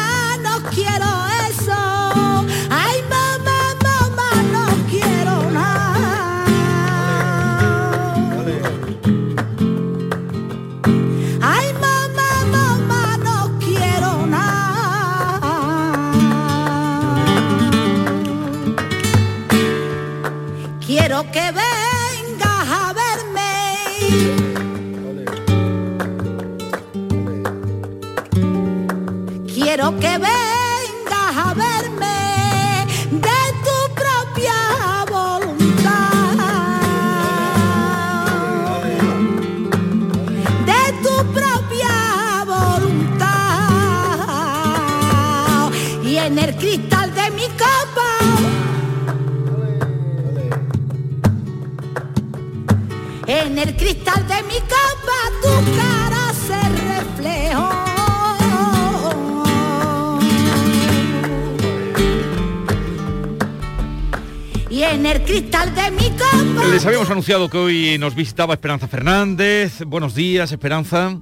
S4: anunciado que hoy nos visitaba Esperanza Fernández. Buenos días, Esperanza.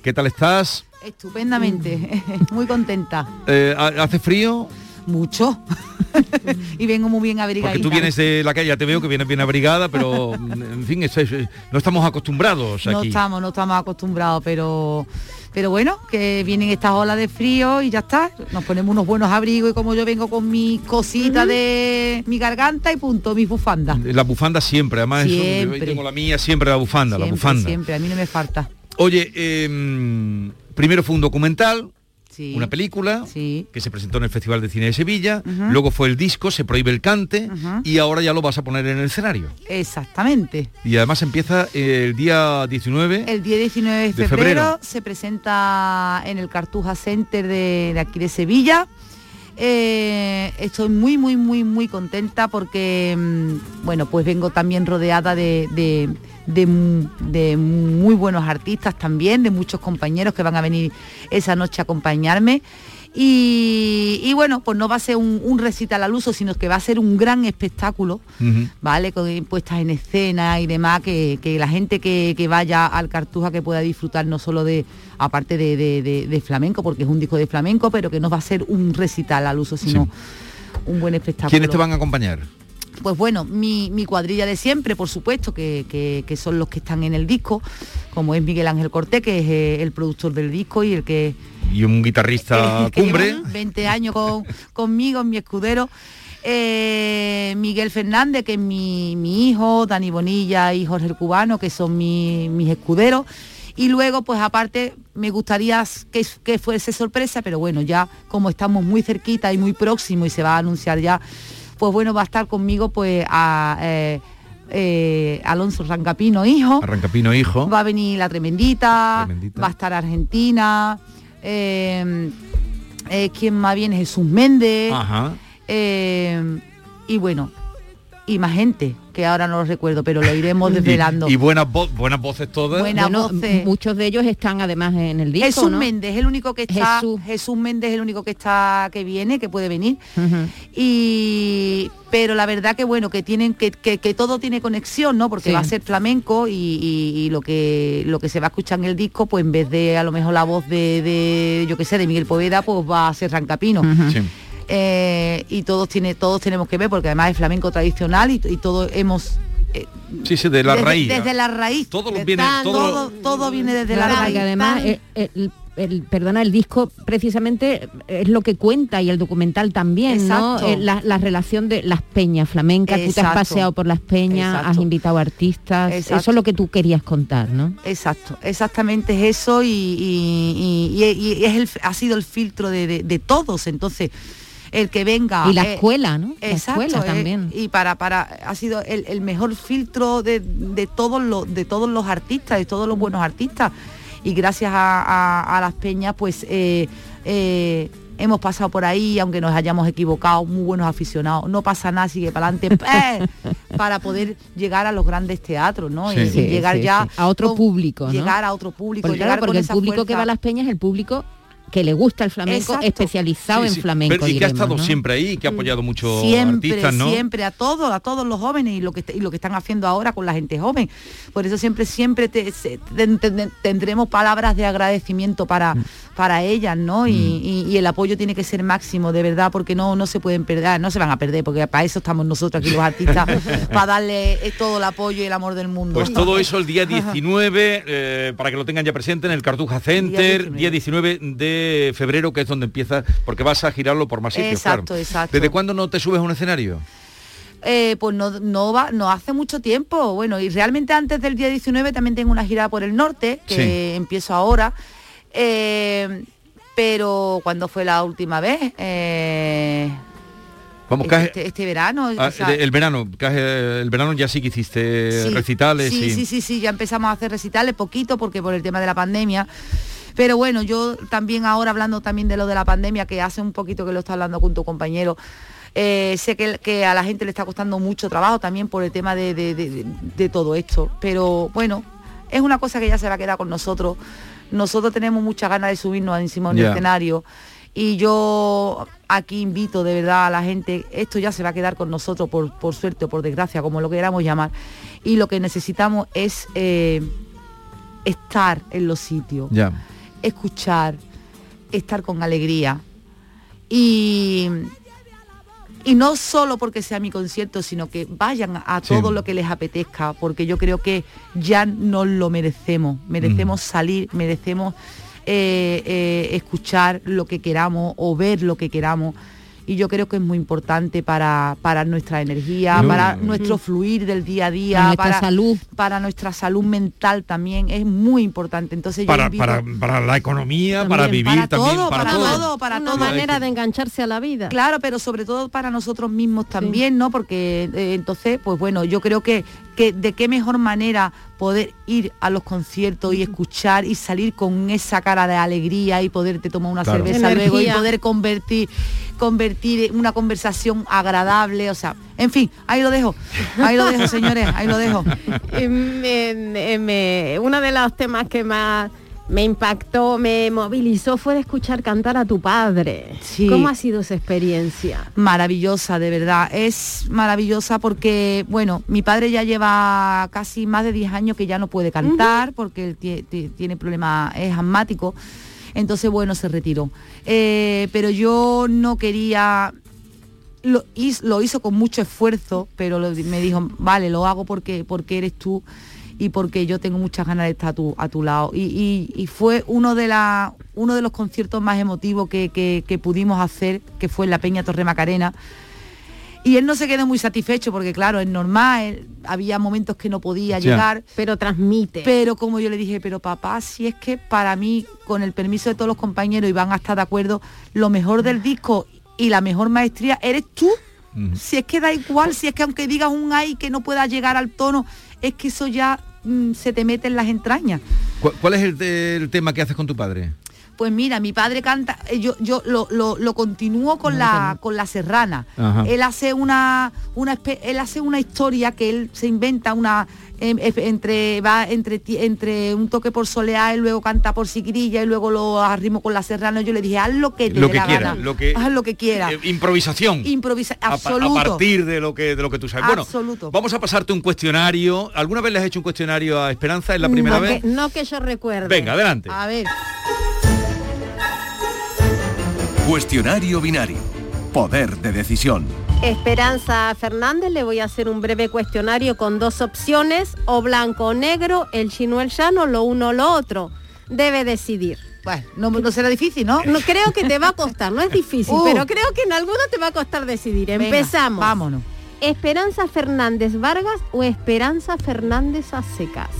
S4: ¿Qué tal estás?
S20: Estupendamente, <laughs> muy contenta.
S4: Eh, ¿ha- ¿Hace frío?
S20: Mucho. <laughs> y vengo muy bien abrigadita.
S4: Porque tú vienes de la calle, ya te veo que vienes bien abrigada, pero <laughs> en fin, es- no estamos acostumbrados
S20: No
S4: aquí.
S20: estamos, no estamos acostumbrados, pero pero bueno, que vienen estas olas de frío y ya está. Nos ponemos unos buenos abrigos y como yo vengo con mi cosita de mi garganta y punto, mis bufandas.
S4: La bufanda siempre, además eso, yo
S20: Siempre.
S4: tengo la mía siempre la bufanda, la
S20: Siempre,
S4: bufanda.
S20: siempre, a mí no me falta.
S4: Oye, em, primero fue un documental,
S20: Sí.
S4: una película
S20: Sí.
S4: que se presentó en el Festival de Cine de Sevilla, luego fue el disco, se prohíbe el cante y ahora ya lo vas a poner en el escenario.
S20: Exactamente.
S4: Y además empieza el día 19.
S20: El día 19 de febrero. se presenta en el Cartuja Center de, de aquí de Sevilla. Eh, estoy muy, muy, muy, muy contenta porque, mm, bueno, pues vengo también rodeada de, de- de m- de muy buenos artistas también, de muchos compañeros que van a venir esa noche a acompañarme. Y, y bueno, pues no va a ser un, un recital al uso, sino que va a ser un gran espectáculo ¿vale? Con puestas en escena y demás, que, que la gente que, que vaya al Cartuja que pueda disfrutar no solo de, aparte de, de- de- de flamenco, porque es un disco de flamenco, pero que no va a ser un recital al uso, sino un buen espectáculo.
S4: ¿Quiénes te van a acompañar?
S20: Pues bueno, mi, mi cuadrilla de siempre, por supuesto, que, que- que son los que están en el disco, como es Miguel Ángel Cortés, que es eh, el productor del disco y el que
S4: Y un guitarrista <laughs>
S20: que
S4: cumbre.
S20: lleva 20 años con- conmigo, mi escudero. Eh, Miguel Fernández, que es mi, mi hijo, Dani Bonilla y Jorge el Cubano, que son mi- mis escuderos. Y luego, pues aparte, me gustaría que, que fuese sorpresa, pero bueno, ya como estamos muy cerquita y muy próximo y se va a anunciar ya, pues bueno, va a estar conmigo pues a, eh, eh, Alonso Rancapino, hijo.
S4: Arrancapino hijo.
S20: Va a venir la tremendita, va a estar Argentina. eh, eh, ¿Quién más viene? Jesús Méndez.
S4: Ajá.
S20: y bueno, y más gente, que ahora no lo recuerdo, pero lo iremos <laughs> desvelando.
S4: Y, y buenas, vo- buenas voces todas.
S20: Buenas
S6: Bueno,
S20: voces.
S6: muchos de ellos están además en el disco,
S20: Jesús
S6: ¿no?
S20: Méndez es el único que está.
S6: Jesús.
S20: Jesús. Méndez es el único que está que viene, que puede venir. Y pero la verdad que bueno, que tienen que, que, que todo tiene conexión, ¿no? Porque
S6: Sí.
S20: va a ser flamenco y, y- y lo que lo que se va a escuchar en el disco, pues en vez de a lo mejor la voz de, de, yo qué sé, de Miguel Poveda, pues va a ser Rancapino. Eh, y todos tiene, todos tenemos que ver, porque además es flamenco tradicional y, y todos hemos eh,
S4: Sí, sí, de la
S20: desde,
S4: raíz.
S20: desde la raíz.
S4: Todo lo viene- todo
S20: todo, todo viene desde la raíz.
S6: además el, el- el- perdona el disco precisamente es lo que cuenta y el documental también no
S20: Exacto.
S6: Eh, la, la relación de las peñas flamencas tú te has paseado por las peñas has invitado artistas
S20: Exacto.
S6: eso es lo que tú querías contar no
S20: Exacto, exactamente es eso y, y- y- y- y es el, ha sido el filtro de, de- de todos. Entonces, el que venga...
S6: y la
S20: eh,
S6: escuela no la
S20: Exacto,
S6: escuela
S20: eh,
S6: también
S20: y para para ha sido el, el mejor filtro de, de todos los de todos los artistas, de todos los buenos artistas. Y gracias a, a- a las peñas, pues eh, eh, hemos pasado por ahí, aunque nos hayamos equivocado, muy buenos aficionados. No pasa nada, sigue para adelante, <laughs> ¡eh! para poder llegar a los grandes teatros, ¿no? Y, y
S6: Sí,
S20: llegar
S6: sí,
S20: ya
S6: sí. a otro
S20: con-
S6: público ¿no?
S20: llegar a otro público,
S6: porque,
S20: llegar
S6: el
S20: esa
S6: público que va a las peñas es el público que le gusta el flamenco
S20: Exacto.
S6: especializado
S4: Sí,
S6: en
S4: sí.
S6: flamenco
S4: Pero- y que ha estado
S6: ¿no?
S4: siempre ahí, que ha apoyado mucho
S20: siempre,
S4: artistas, ¿no?
S20: siempre a todos, a todos los jóvenes y lo que y lo que están haciendo ahora con la gente joven. Por eso siempre, siempre te- tendremos palabras de agradecimiento para,
S4: Mm.
S20: para ellas, ¿no? Y, y- y el apoyo tiene que ser máximo, de verdad, porque no, no se pueden perder, no se van a perder, porque para eso estamos nosotros aquí los artistas, <laughs> para darle eh, todo el apoyo y el amor del mundo.
S4: Pues todo eso el día 19, eh, para que lo tengan ya presente en el Cartuja Center, día 19, de febrero, que es donde empieza, porque vas a girarlo por más sitios,
S20: Exacto,
S4: claro.
S20: exacto.
S4: ¿Desde cuándo no te subes a un escenario?
S20: eh, pues no, no va, no hace mucho tiempo. Bueno, y realmente antes del día 19 también tengo una gira por el norte, que
S4: Sí.
S20: empiezo ahora. Eh, pero cuando fue la última vez? Eh,
S4: Vamos,
S20: este, este verano. o
S4: ah,
S20: sea,
S4: el verano, el verano ya sí que hiciste
S20: Sí,
S4: recitales
S20: Sí,
S4: y...
S20: sí, sí, sí, ya empezamos a hacer recitales poquito porque por el tema de la pandemia. Pero bueno, yo también ahora hablando también de lo de la pandemia, que hace un poquito que lo está hablando con tu compañero, eh, sé que, que a la gente le está costando mucho trabajo también por el tema de, de- de- de todo esto. Pero bueno, es una cosa que ya se va a quedar con nosotros. Nosotros tenemos muchas ganas de subirnos encima de un escenario. Y yo aquí invito de verdad a la gente, esto ya se va a quedar con nosotros por, por suerte o por desgracia, como lo queramos llamar. Y lo que necesitamos es eh, estar en los sitios. Escuchar, estar con alegría. Y, y no solo porque sea mi concierto, sino que vayan a
S4: Sí.
S20: todo lo que les apetezca, porque yo creo que ya nos lo merecemos. Merecemos salir, merecemos eh, eh, escuchar lo que queramos o ver lo que queramos. Y yo creo que es muy importante para, para nuestra energía,
S6: No.
S20: para nuestro fluir del día a día,
S6: Para nuestra
S20: para,
S6: salud.
S20: para nuestra salud mental también. Es muy importante. Entonces
S4: Para, para, para la economía, para vivir
S20: para
S4: también,
S20: todo,
S4: para,
S20: para
S4: todo.
S20: todo, para
S8: Una
S20: todo.
S8: manera de engancharse a la vida.
S20: Claro, pero sobre todo para nosotros mismos también, ¿no? Porque eh, entonces, pues bueno, yo creo que, que de qué mejor manera poder ir a los conciertos y escuchar y salir con esa cara de alegría y poderte tomar una
S8: Claro.
S20: cerveza luego y poder convertir convertir en una conversación agradable, o sea, en fin, ahí lo dejo, ahí lo dejo, señores, ahí lo dejo.
S8: Eh, me- me- uno de los temas que más me impactó, me movilizó fue de escuchar cantar a tu padre.
S20: Sí.
S8: ¿Cómo ha sido esa experiencia?
S20: maravillosa, de verdad. Es maravillosa porque, bueno, mi padre ya lleva casi más de 10 años que ya no puede cantar porque él tiene problemas, es asmático. Entonces, bueno, se retiró. Eh, pero yo no quería... Lo, hiz- lo hizo con mucho esfuerzo, pero me dijo, vale, lo hago porque, porque eres tú y porque yo tengo muchas ganas de estar a tu, a tu lado. Y fue uno de, la, uno de los conciertos más emotivos que, que- que pudimos hacer, que fue en la Peña Torre Macarena. Y él no se quedó muy satisfecho porque claro, es normal, él- había momentos que no podía llegar.
S8: Pero transmite.
S20: Pero como yo le dije, pero papá, si es que para mí, con el permiso de todos los compañeros y van a estar de acuerdo, lo mejor del disco y la mejor maestría eres tú. Si es que da igual, si es que aunque digas un ay que no pueda llegar al tono, es que eso ya mm, se te mete en las entrañas.
S4: ¿Cuál, cuál es el tema que haces con tu padre?
S20: Pues mira, mi padre canta, eh, yo, yo lo, lo, lo continúo con la con la serrana.
S4: Ajá.
S20: Él hace una, una él hace una historia que él se inventa una em, entre va entre entre un toque por soleá y luego canta por siquirilla y luego lo arrimo con la serrana. Yo le dije, haz lo que te
S4: Lo
S20: dé
S4: que
S20: la
S4: quiera,
S20: gana.
S4: lo que-
S20: haz lo que quiera.
S4: Eh, improvisación.
S20: Improvisa, absoluto.
S4: A, partir de lo que de lo que tú sabes. Bueno,
S20: Absoluto.
S4: vamos a pasarte un cuestionario. ¿Alguna vez le has hecho un cuestionario a Esperanza? ¿Es la primera
S8: no,
S4: vez?
S8: Que, no que yo recuerde.
S4: Venga, adelante.
S20: A ver.
S1: Cuestionario binario. Poder de decisión.
S8: Esperanza Fernández, le voy a hacer un breve cuestionario con dos opciones, o blanco o negro, el chino o el llano, lo uno o lo otro. Debe decidir.
S20: Bueno, no, no será difícil, ¿no?
S8: No creo que te va a costar, no es difícil, <laughs>
S20: Uh.
S8: pero creo que en alguno te va a costar decidir.
S20: Venga,
S8: Empezamos.
S20: vámonos.
S8: Esperanza Fernández Vargas o Esperanza Fernández a secas.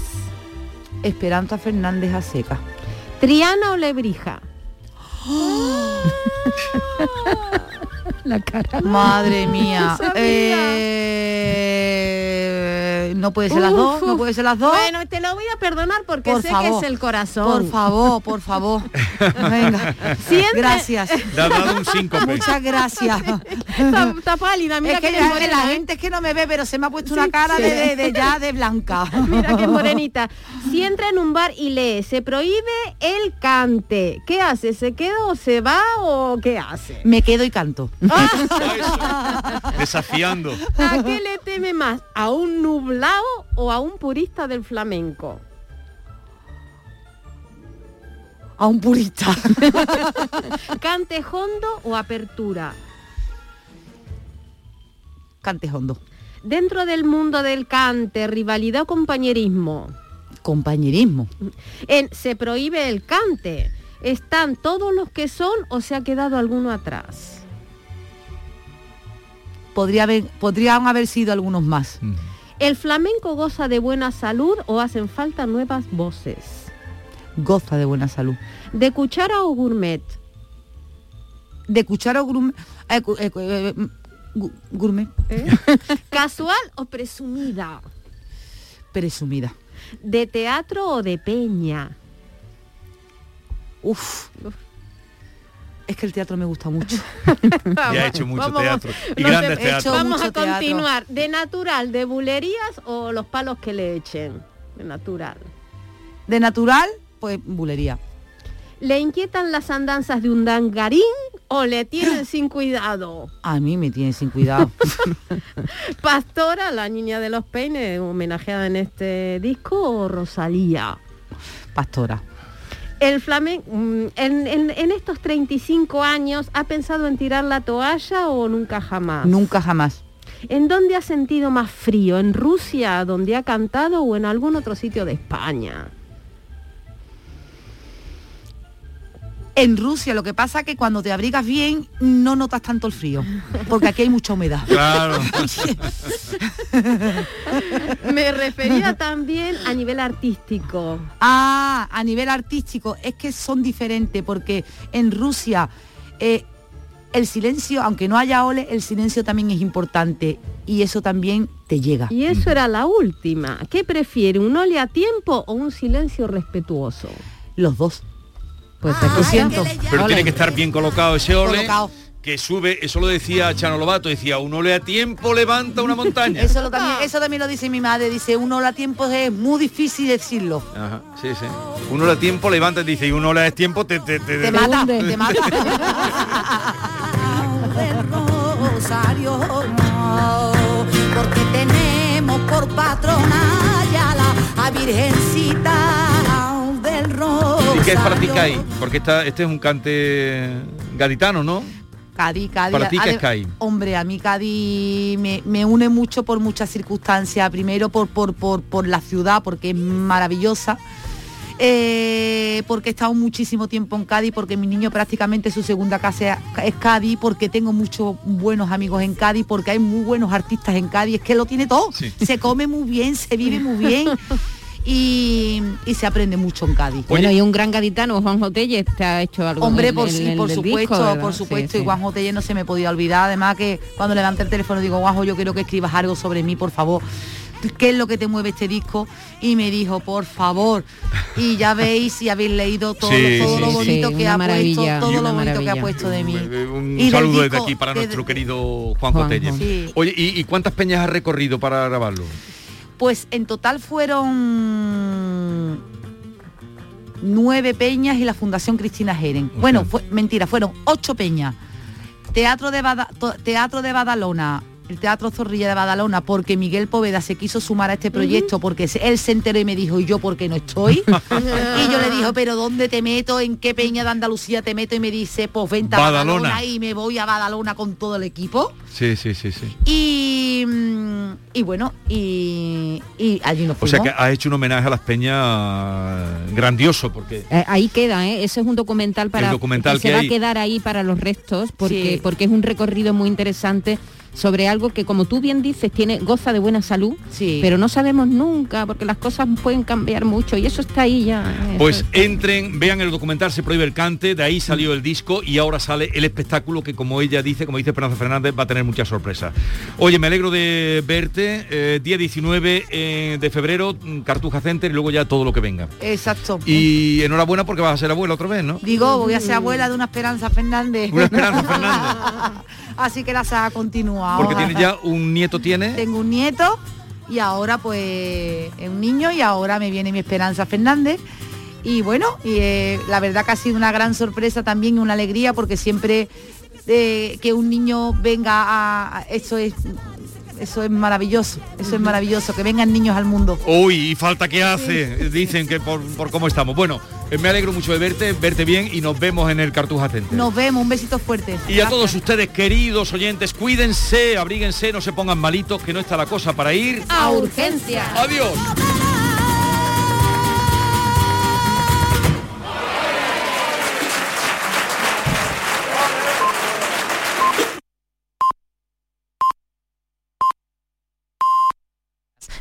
S20: Esperanza Fernández a.
S8: Triana o Lebrija. <laughs>
S20: La cara. Madre mía. <laughs>
S8: Sabía.
S20: Eh, no puede ser las dos, no puede ser las dos.
S8: Bueno, te lo voy a perdonar porque
S20: Por
S8: sé
S20: favor,
S8: que es el corazón.
S20: Por favor, por favor. <laughs> Venga.
S8: Siempre-
S20: Gracias.
S4: Dado un síncope. <laughs>
S20: Muchas gracias. <laughs>
S8: Está, está pálida, mira
S20: es que
S8: que
S20: ya-
S8: morena,
S20: la
S8: ¿eh?
S20: gente es que no me ve, pero se me ha puesto una cara
S8: sí.
S20: de, de- de ya de blanca.
S8: Mira qué morenita. Si entra en un bar y lee, se prohíbe el cante. ¿Qué hace? ¿Se queda o se va o qué hace?
S20: Me quedo y canto.
S4: Desafiando.
S8: ¿A qué le teme más? ¿A un nublado o a un purista del flamenco?
S20: A un purista. <laughs>
S8: ¿Cante hondo o apertura?
S20: Cante hondo.
S8: Dentro del mundo del cante, rivalidad o compañerismo.
S20: Compañerismo.
S8: En se prohíbe el cante. ¿Están todos los que son o se ha quedado alguno atrás?
S20: podría haber, podrían haber sido algunos más.
S8: ¿El flamenco goza de buena salud o hacen falta nuevas voces?
S20: Goza de buena salud.
S8: ¿De cuchara o gourmet?
S20: De cuchara o gourmet. eh, eh, eh, gourmet. <laughs>
S8: ¿Casual o presumida?
S20: Presumida.
S8: ¿De teatro o de peña?
S20: Uf. Es que el teatro me gusta mucho. <laughs>
S4: Y ha hecho mucho
S8: Vamos,
S4: teatro. Y
S8: no
S4: grandes
S8: sé,
S4: teatros.
S8: Vamos a
S20: teatro.
S8: continuar. ¿De natural, de bulerías o los palos que le echen? De natural.
S20: De natural, pues bulería.
S8: ¿Le inquietan las andanzas de un dangarín o le tienen <gasps> sin cuidado?
S20: A mí me tiene sin cuidado. <laughs>
S8: Pastora, la niña de los peines, homenajeada en este disco, o Rosalía.
S20: Pastora.
S8: El flamenco, en, en- en estos 35 años, ¿ha pensado en tirar la toalla o nunca jamás?
S20: Nunca jamás.
S8: ¿En dónde ha sentido más frío? ¿En Rusia, donde ha cantado, o en algún otro sitio de España?
S20: En Rusia lo que pasa es que cuando te abrigas bien no notas tanto el frío, porque aquí hay mucha humedad.
S4: Claro. <laughs>
S8: Me refería también a nivel artístico.
S20: Ah, a nivel artístico, es que son diferentes, porque en Rusia eh, el silencio, aunque no haya ole, el silencio también es importante y eso también te llega.
S8: Y eso era la última. ¿Qué prefiere, un ole a tiempo o un silencio respetuoso?
S20: Los dos.
S8: Pues
S20: Lo
S8: aquí
S20: siento.
S4: Pero tiene que estar bien colocado ese ole.
S20: Colocado.
S4: Que sube, eso lo decía Chano Lobato, decía, un ole a tiempo levanta una montaña. <laughs>
S20: Eso, lo también, eso también lo dice mi madre, dice, uno a tiempo es muy difícil decirlo.
S4: Ajá, sí, sí. Un ole a tiempo levanta y dice, y un ole a tiempo te, te, te,
S20: Te mata, te mata. <laughs> <laughs>
S19: Porque tenemos por patrona ya la a Virgencita del Rosario.
S4: ¿Y qué es para ti Cádiz? Porque esta, este es un cante gaditano, ¿no?
S20: Cádiz, Cádiz.
S4: Para ti, ¿qué es
S20: Ade-
S4: Cádiz?
S20: Hombre, a mí Cádiz me, me une mucho por muchas circunstancias. Primero por, por, por, por la ciudad, porque es maravillosa. Eh, porque he estado muchísimo tiempo en Cádiz, porque mi niño prácticamente su segunda casa es Cádiz, porque tengo muchos buenos amigos en Cádiz, porque hay muy buenos artistas en Cádiz, es que lo tiene todo. Se come muy bien, se vive muy bien <laughs> y, y se aprende mucho en Cádiz.
S6: Bueno, y un gran gaditano, Juan Jotelle, te ha hecho algo
S20: Hombre,
S6: en-
S20: por,
S6: en-
S20: sí,
S6: en
S20: por supuesto,
S6: disco,
S20: por
S6: Sí,
S20: supuesto,
S6: sí.
S20: y Juan Jotelle no se me podía olvidar, además que cuando levanté el teléfono digo, Guajo, yo quiero que escribas algo sobre mí, por favor. ¿Qué es lo que te mueve este disco? Y me dijo, por favor. Y ya veis si habéis leído todo,
S4: Sí,
S20: todo
S4: sí,
S20: lo bonito
S6: Sí,
S20: que ha
S6: maravilla,
S20: puesto, todo lo bonito que ha
S6: maravilla.
S20: puesto de mí.
S4: Eh, Un
S20: Y
S4: saludo desde aquí para
S20: de-
S4: nuestro querido Juan
S20: Juan.
S4: Oye, ¿y, y cuántas peñas has recorrido para grabarlo?
S20: Pues en total fueron nueve peñas y la Fundación Cristina Jeren. Bueno, fue, mentira, fueron ocho peñas. Teatro de, Bada- Teatro de Badalona, el Teatro Zorrilla de Badalona, porque Miguel Poveda se quiso sumar a este proyecto, porque él se enteró y me dijo, ¿y yo por qué no estoy? <laughs> <laughs> y yo le dijo, ¿pero dónde te meto? ¿En qué peña de Andalucía te meto? Y me dice, pues vente a
S4: Badalona.
S20: Badalona y me voy a Badalona con todo el equipo.
S4: Sí, sí, sí, sí.
S20: Y, mm, y bueno, y, y allí nos
S4: O sea
S20: fuimos.
S4: que has hecho un homenaje a las peñas grandioso, porque
S6: Eh, ahí queda, ¿eh? ese es un documental para
S4: El documental
S6: que se va a quedar ahí para los restos porque
S20: Sí.
S6: porque es un recorrido muy interesante sobre algo que como tú bien dices tiene goza de buena salud,
S20: Sí.
S6: pero no sabemos nunca porque las cosas pueden cambiar mucho y eso está ahí ya.
S4: Pues entren, vean el documental Se prohíbe el cante, de ahí salió el disco y ahora sale el espectáculo que como ella dice, como dice Esperanza Fernández, va a tener muchas sorpresas. Oye, me alegro de verte, eh, día 19 eh, de febrero, mm, Cartuja Center y luego ya todo lo que venga.
S20: Exacto.
S4: Y enhorabuena porque vas a ser abuela otra vez, ¿no?
S20: Digo, voy a ser abuela de una Esperanza Fernández.
S4: Una Esperanza Fernández. <laughs>
S20: Así que la saga continúa.
S4: Porque
S20: ahora.
S4: tiene ya un nieto, tiene.
S20: Tengo un nieto y ahora pues es un niño y ahora me viene mi Esperanza Fernández. Y bueno, y eh, la verdad que ha sido una gran sorpresa también y una alegría porque siempre eh, que un niño venga a, a- eso es eso es maravilloso, eso es maravilloso, que vengan niños al mundo.
S4: Uy, y falta que hace, dicen que por, por cómo estamos. Bueno, eh, me alegro mucho de verte, verte bien y nos vemos en el Cartuja Center.
S20: Nos vemos, un besito fuerte.
S4: Y a todos ustedes, queridos oyentes, cuídense, abríguense, no se pongan malitos, que no está la cosa para ir.
S19: A urgencia.
S4: Adiós.